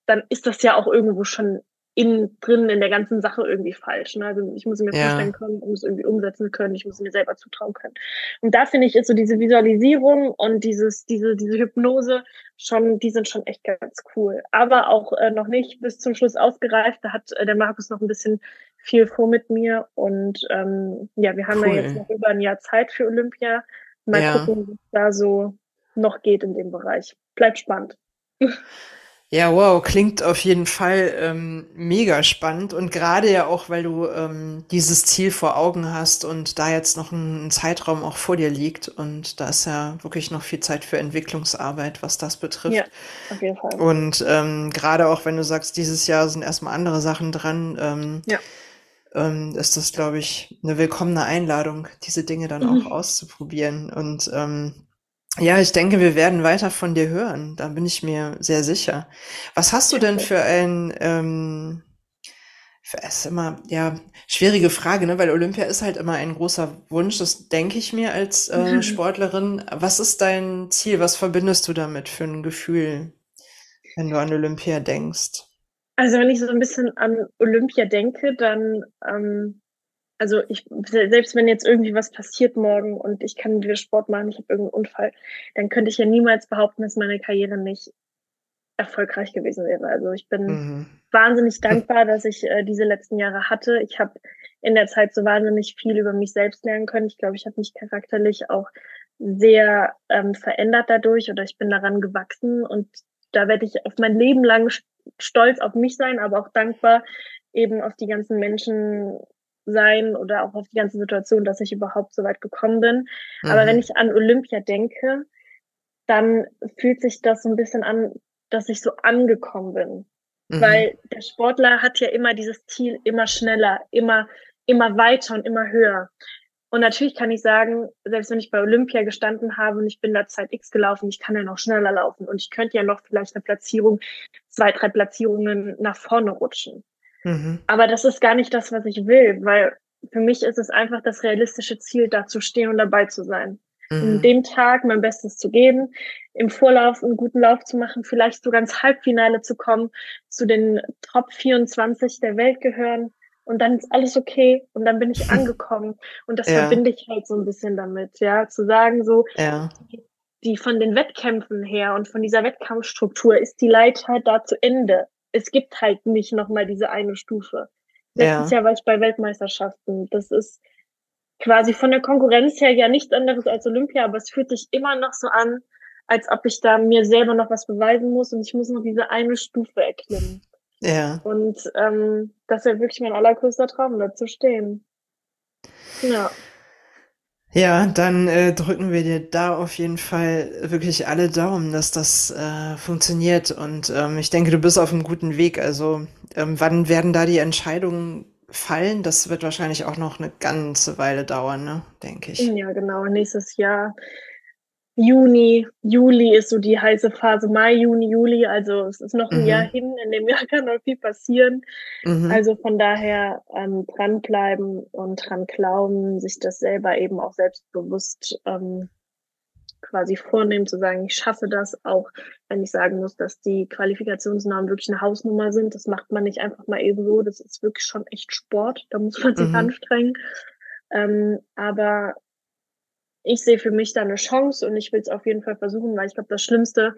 dann ist das ja auch irgendwo schon innen drin in der ganzen Sache irgendwie falsch. Ne? Also ich muss mir ja. vorstellen können, ich muss irgendwie umsetzen können, ich muss mir selber zutrauen können. Und da finde ich, ist so diese Visualisierung und dieses, diese, diese Hypnose schon, die sind schon echt ganz cool. Aber auch äh, noch nicht bis zum Schluss ausgereift. Da hat äh, der Markus noch ein bisschen viel vor mit mir. Und ähm, ja, wir haben cool. ja jetzt noch über ein Jahr Zeit für Olympia. Mal ja. gucken, was da so noch geht in dem Bereich. Bleibt spannend. Ja, wow, klingt auf jeden Fall ähm, mega spannend und gerade ja auch, weil du ähm, dieses Ziel vor Augen hast und da jetzt noch ein, Zeitraum auch vor dir liegt und da ist ja wirklich noch viel Zeit für Entwicklungsarbeit, was das betrifft. Ja, auf jeden Fall. Und ähm, gerade auch, wenn du sagst, dieses Jahr sind erstmal andere Sachen dran, ähm, ja. ähm, ist das, glaube ich, eine willkommene Einladung, diese Dinge dann mhm. auch auszuprobieren und ähm, ja, ich denke, wir werden weiter von dir hören. Da bin ich mir sehr sicher. Was hast du denn für ein, ähm, für, es ist immer, ja, schwierige Frage, ne? Weil Olympia ist halt immer ein großer Wunsch. Das denke ich mir als äh, Sportlerin. Was ist dein Ziel? Was verbindest du damit für ein Gefühl, wenn du an Olympia denkst? Also wenn ich so ein bisschen an Olympia denke, dann ähm, also ich, selbst wenn jetzt irgendwie was passiert morgen und ich kann wieder Sport machen, ich habe irgendeinen Unfall, dann könnte ich ja niemals behaupten, dass meine Karriere nicht erfolgreich gewesen wäre. Also ich bin mhm. wahnsinnig dankbar, dass ich äh, diese letzten Jahre hatte. Ich habe in der Zeit so wahnsinnig viel über mich selbst lernen können. Ich glaube, ich habe mich charakterlich auch sehr ähm, verändert dadurch oder ich bin daran gewachsen und da werde ich auf mein Leben lang stolz auf mich sein, aber auch dankbar eben auf die ganzen Menschen, sein oder auch auf die ganze Situation, dass ich überhaupt so weit gekommen bin. Mhm. Aber wenn ich an Olympia denke, dann fühlt sich das so ein bisschen an, dass ich so angekommen bin. Mhm. Weil der Sportler hat ja immer dieses Ziel, immer schneller, immer, immer weiter und immer höher. Und natürlich kann ich sagen, selbst wenn ich bei Olympia gestanden habe und ich bin da Zeit X gelaufen, ich kann ja noch schneller laufen und ich könnte ja noch vielleicht eine Platzierung, zwei, drei Platzierungen nach vorne rutschen. Mhm. Aber das ist gar nicht das, was ich will, weil für mich ist es einfach das realistische Ziel, da zu stehen und dabei zu sein. Mhm. In dem Tag mein Bestes zu geben, im Vorlauf einen guten Lauf zu machen, vielleicht sogar ins Halbfinale zu kommen, zu den Top 24 der Welt gehören und dann ist alles okay und dann bin ich angekommen und das ja. verbinde ich halt so ein bisschen damit, ja, zu sagen so, ja. die von den Wettkämpfen her und von dieser Wettkampfstruktur ist die Leiter da zu Ende es gibt halt nicht nochmal diese eine Stufe. Letztes ja. Jahr war ich bei Weltmeisterschaften. Das ist quasi von der Konkurrenz her ja nichts anderes als Olympia, aber es fühlt sich immer noch so an, als ob ich da mir selber noch was beweisen muss und ich muss noch diese eine Stufe erklimmen. Ja. Und ähm, das wäre wirklich mein allergrößter Traum, da zu stehen. Ja. Ja, dann äh, drücken wir dir da auf jeden Fall wirklich alle Daumen, dass das äh, funktioniert. Und ähm, ich denke, du bist auf einem guten Weg. Also ähm, wann werden da die Entscheidungen fallen? Das wird wahrscheinlich auch noch eine ganze Weile dauern, ne? denke ich. Ja, genau. Nächstes Jahr Juni, Juli ist so die heiße Phase, Mai, Juni, Juli, also es ist noch ein mhm. Jahr hin, in dem Jahr kann noch viel passieren. Mhm. Also von daher ähm, dranbleiben und dran glauben, sich das selber eben auch selbstbewusst ähm, quasi vornehmen, zu sagen, ich schaffe das, auch wenn ich sagen muss, dass die Qualifikationsnormen wirklich eine Hausnummer sind. Das macht man nicht einfach mal eben so, das ist wirklich schon echt Sport, da muss man sich mhm. anstrengen. Ähm, aber ich sehe für mich da eine Chance und ich will es auf jeden Fall versuchen, weil ich glaube, das Schlimmste,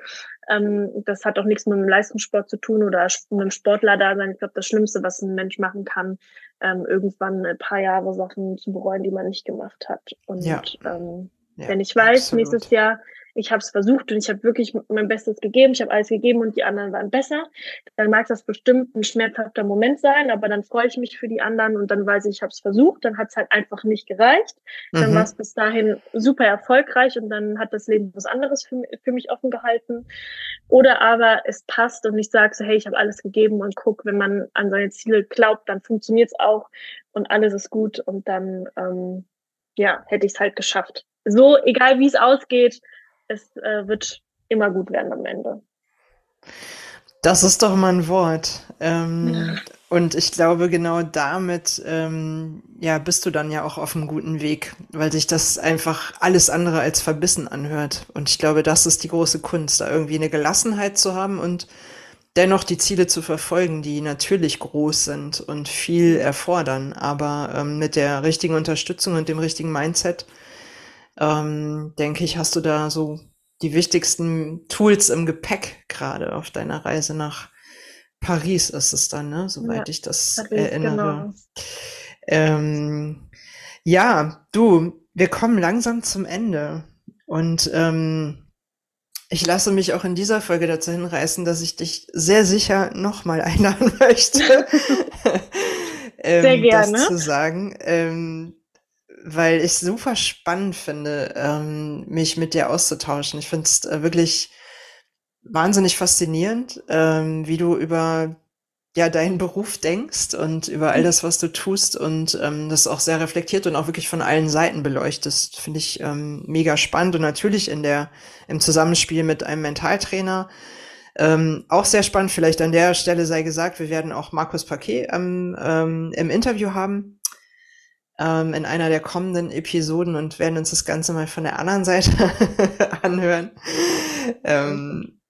ähm, das hat auch nichts mit dem Leistungssport zu tun oder mit dem Sportler da sein. Ich glaube, das Schlimmste, was ein Mensch machen kann, ähm, irgendwann ein paar Jahre Sachen zu bereuen, die man nicht gemacht hat. Und ja. Ähm, ja, wenn ich weiß, absolut. nächstes Jahr ich habe es versucht und ich habe wirklich mein Bestes gegeben, ich habe alles gegeben und die anderen waren besser, dann mag das bestimmt ein schmerzhafter Moment sein, aber dann freue ich mich für die anderen und dann weiß ich, ich habe es versucht, dann hat es halt einfach nicht gereicht. Dann mhm. war es bis dahin super erfolgreich und dann hat das Leben was anderes für, für mich offen gehalten. Oder aber es passt und ich sage so, hey, ich habe alles gegeben und guck, wenn man an seine Ziele glaubt, dann funktioniert es auch und alles ist gut und dann ähm, ja, hätte ich es halt geschafft. So, egal wie es ausgeht, es äh, wird immer gut werden am Ende. Das ist doch mal ein Wort. Ähm, ja. Und ich glaube, genau damit ähm, ja, bist du dann ja auch auf einem guten Weg, weil sich das einfach alles andere als verbissen anhört. Und ich glaube, das ist die große Kunst, da irgendwie eine Gelassenheit zu haben und dennoch die Ziele zu verfolgen, die natürlich groß sind und viel erfordern, aber ähm, mit der richtigen Unterstützung und dem richtigen Mindset ähm, denke ich, hast du da so die wichtigsten Tools im Gepäck gerade auf deiner Reise nach Paris ist es dann, ne? Soweit ja, ich das Paris, erinnere. Genau. Ähm, ja, du, wir kommen langsam zum Ende. Und ähm, Ich lasse mich auch in dieser Folge dazu hinreißen, dass ich dich sehr sicher nochmal einladen möchte. ähm, sehr gerne. Das zu sagen. Ähm, weil ich super spannend finde, ähm, mich mit dir auszutauschen. Ich finde es äh, wirklich wahnsinnig faszinierend, ähm, wie du über ja deinen Beruf denkst und über all das, was du tust und ähm, das auch sehr reflektiert und auch wirklich von allen Seiten beleuchtest, finde ich ähm, mega spannend und natürlich in der im Zusammenspiel mit einem Mentaltrainer ähm, auch sehr spannend. Vielleicht an der Stelle sei gesagt, wir werden auch Markus Paquet ähm, ähm, im Interview haben ähm, in einer der kommenden Episoden und werden uns das Ganze mal von der anderen Seite anhören. Ähm,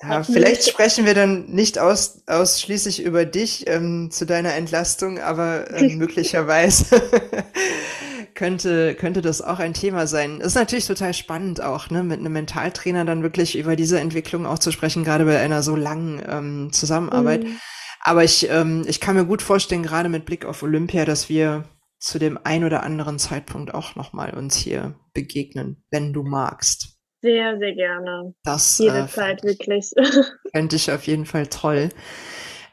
ja, vielleicht sprechen wir dann nicht aus, ausschließlich über dich ähm, zu deiner Entlastung, aber äh, möglicherweise könnte, könnte das auch ein Thema sein. Ist natürlich total spannend auch, ne, mit einem Mentaltrainer dann wirklich über diese Entwicklung auch zu sprechen, gerade bei einer so langen ähm, Zusammenarbeit. Mhm. Aber ich, ähm, ich kann mir gut vorstellen, gerade mit Blick auf Olympia, dass wir zu dem ein oder anderen Zeitpunkt auch nochmal uns hier begegnen, wenn du magst. Sehr, sehr gerne. Das jederzeit äh, wirklich. Fände ich auf jeden Fall toll.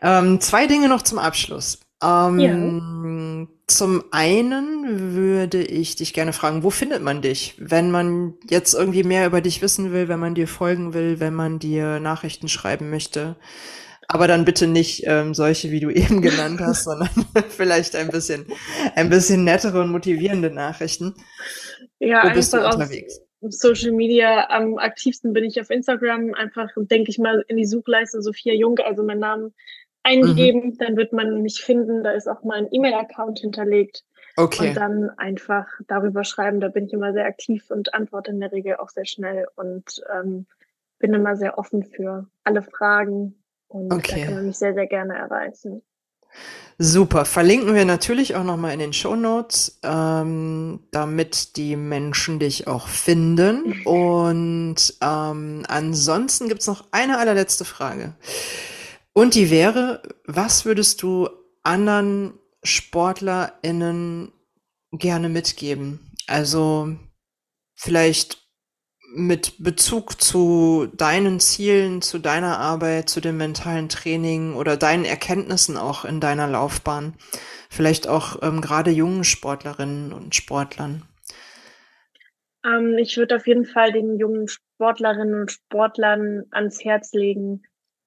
Ähm, zwei Dinge noch zum Abschluss. Ähm, ja. Zum einen würde ich dich gerne fragen, wo findet man dich, wenn man jetzt irgendwie mehr über dich wissen will, wenn man dir folgen will, wenn man dir Nachrichten schreiben möchte? Aber dann bitte nicht ähm, solche, wie du eben genannt hast, sondern vielleicht ein bisschen, ein bisschen nettere und motivierende Nachrichten. Ja, Wo bist du unterwegs? Social Media am aktivsten bin ich auf Instagram. Einfach, denke ich mal, in die Suchleiste Sophia Jung, also meinen Namen eingeben, mhm. dann wird man mich finden. Da ist auch mein E-Mail-Account hinterlegt. Okay. Und dann einfach darüber schreiben. Da bin ich immer sehr aktiv und antworte in der Regel auch sehr schnell und ähm, bin immer sehr offen für alle Fragen. Und okay. da kann man mich sehr, sehr gerne erreichen. Super. Verlinken wir natürlich auch nochmal in den Show Notes, ähm, damit die Menschen dich auch finden. Und ähm, ansonsten gibt's noch eine allerletzte Frage. Und die wäre, was würdest du anderen SportlerInnen gerne mitgeben? Also vielleicht mit Bezug zu deinen Zielen, zu deiner Arbeit, zu dem mentalen Training oder deinen Erkenntnissen auch in deiner Laufbahn? Vielleicht auch ähm, gerade jungen Sportlerinnen und Sportlern? Ähm, ich würde auf jeden Fall den jungen Sportlerinnen und Sportlern ans Herz legen,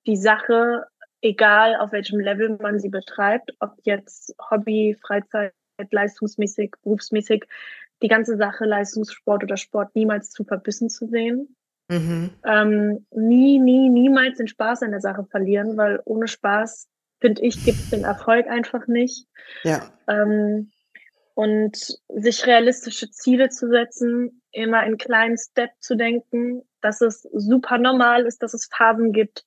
die Sache, egal auf welchem Level man sie betreibt, ob jetzt Hobby, Freizeit, leistungsmäßig, berufsmäßig, die ganze Sache Leistungssport oder Sport niemals zu verbissen zu sehen. Mhm. Ähm, nie, nie, niemals den Spaß an der Sache verlieren, weil ohne Spaß, finde ich, gibt es den Erfolg einfach nicht. Ja. Ähm, und sich realistische Ziele zu setzen, immer in kleinen Steps zu denken, dass es super normal ist, dass es Phasen gibt,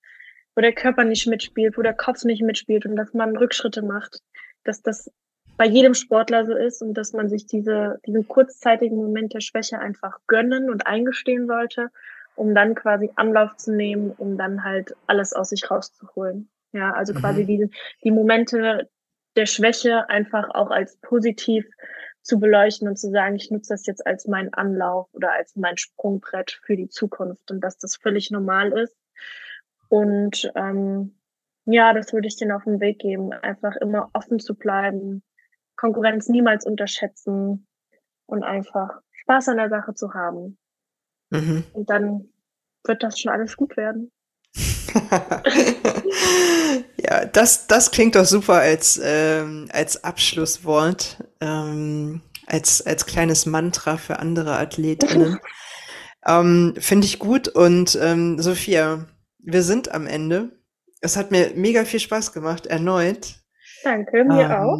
wo der Körper nicht mitspielt, wo der Kopf nicht mitspielt und dass man Rückschritte macht, dass das bei jedem Sportler so ist und dass man sich diese, diesen kurzzeitigen Moment der Schwäche einfach gönnen und eingestehen sollte, um dann quasi Anlauf zu nehmen, um dann halt alles aus sich rauszuholen. Ja, also mhm. quasi die, die Momente der Schwäche einfach auch als positiv zu beleuchten und zu sagen, ich nutze das jetzt als mein Anlauf oder als mein Sprungbrett für die Zukunft und dass das völlig normal ist. Und ähm, ja, das würde ich denen auf den Weg geben, einfach immer offen zu bleiben, Konkurrenz niemals unterschätzen und einfach Spaß an der Sache zu haben. Mhm. Und dann wird das schon alles gut werden. ja, das, das klingt doch super als, ähm, als Abschlusswort, ähm, als, als kleines Mantra für andere Athletinnen. ähm, Finde ich gut. Und ähm, Sophia, wir sind am Ende. Es hat mir mega viel Spaß gemacht, erneut. Danke, mir ähm, auch.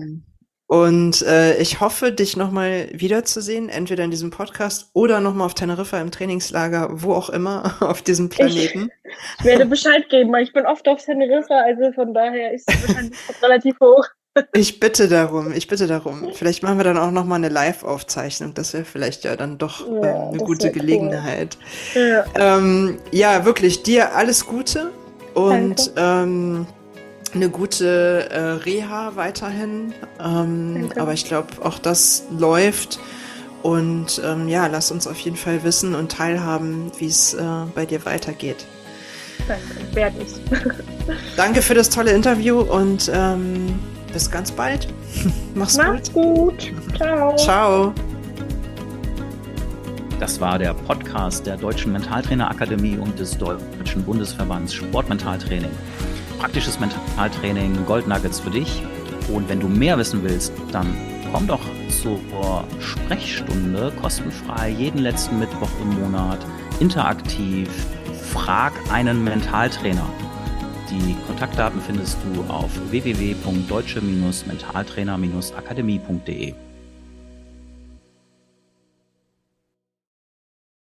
Und äh, ich hoffe, dich nochmal wiederzusehen, entweder in diesem Podcast oder nochmal auf Teneriffa im Trainingslager, wo auch immer auf diesem Planeten. Ich, werde Bescheid geben, weil ich bin oft auf Teneriffa, also von daher ist es wahrscheinlich relativ hoch. Ich bitte darum, ich bitte darum. Vielleicht machen wir dann auch nochmal eine Live-Aufzeichnung. Das wäre vielleicht ja dann doch ja, äh, eine gute Gelegenheit. Cool. Ja. Ähm, ja, wirklich, dir alles Gute und ähm, eine gute äh, Reha weiterhin. Ähm, aber ich glaube, auch das läuft. Und ähm, ja, lass uns auf jeden Fall wissen und teilhaben, wie es äh, bei dir weitergeht. Danke, werde ich. Danke für das tolle Interview und ähm, bis ganz bald. Mach's, Mach's gut. gut. Ciao. Ciao. Das war der Podcast der Deutschen Mentaltrainerakademie und des Deutschen Bundesverbands Sportmentaltraining. Praktisches Mentaltraining, Gold Nuggets für dich. Und wenn du mehr wissen willst, dann komm doch zur Sprechstunde kostenfrei jeden letzten Mittwoch im Monat interaktiv. Frag einen Mentaltrainer. Die Kontaktdaten findest du auf www.deutsche-mentaltrainer-akademie.de.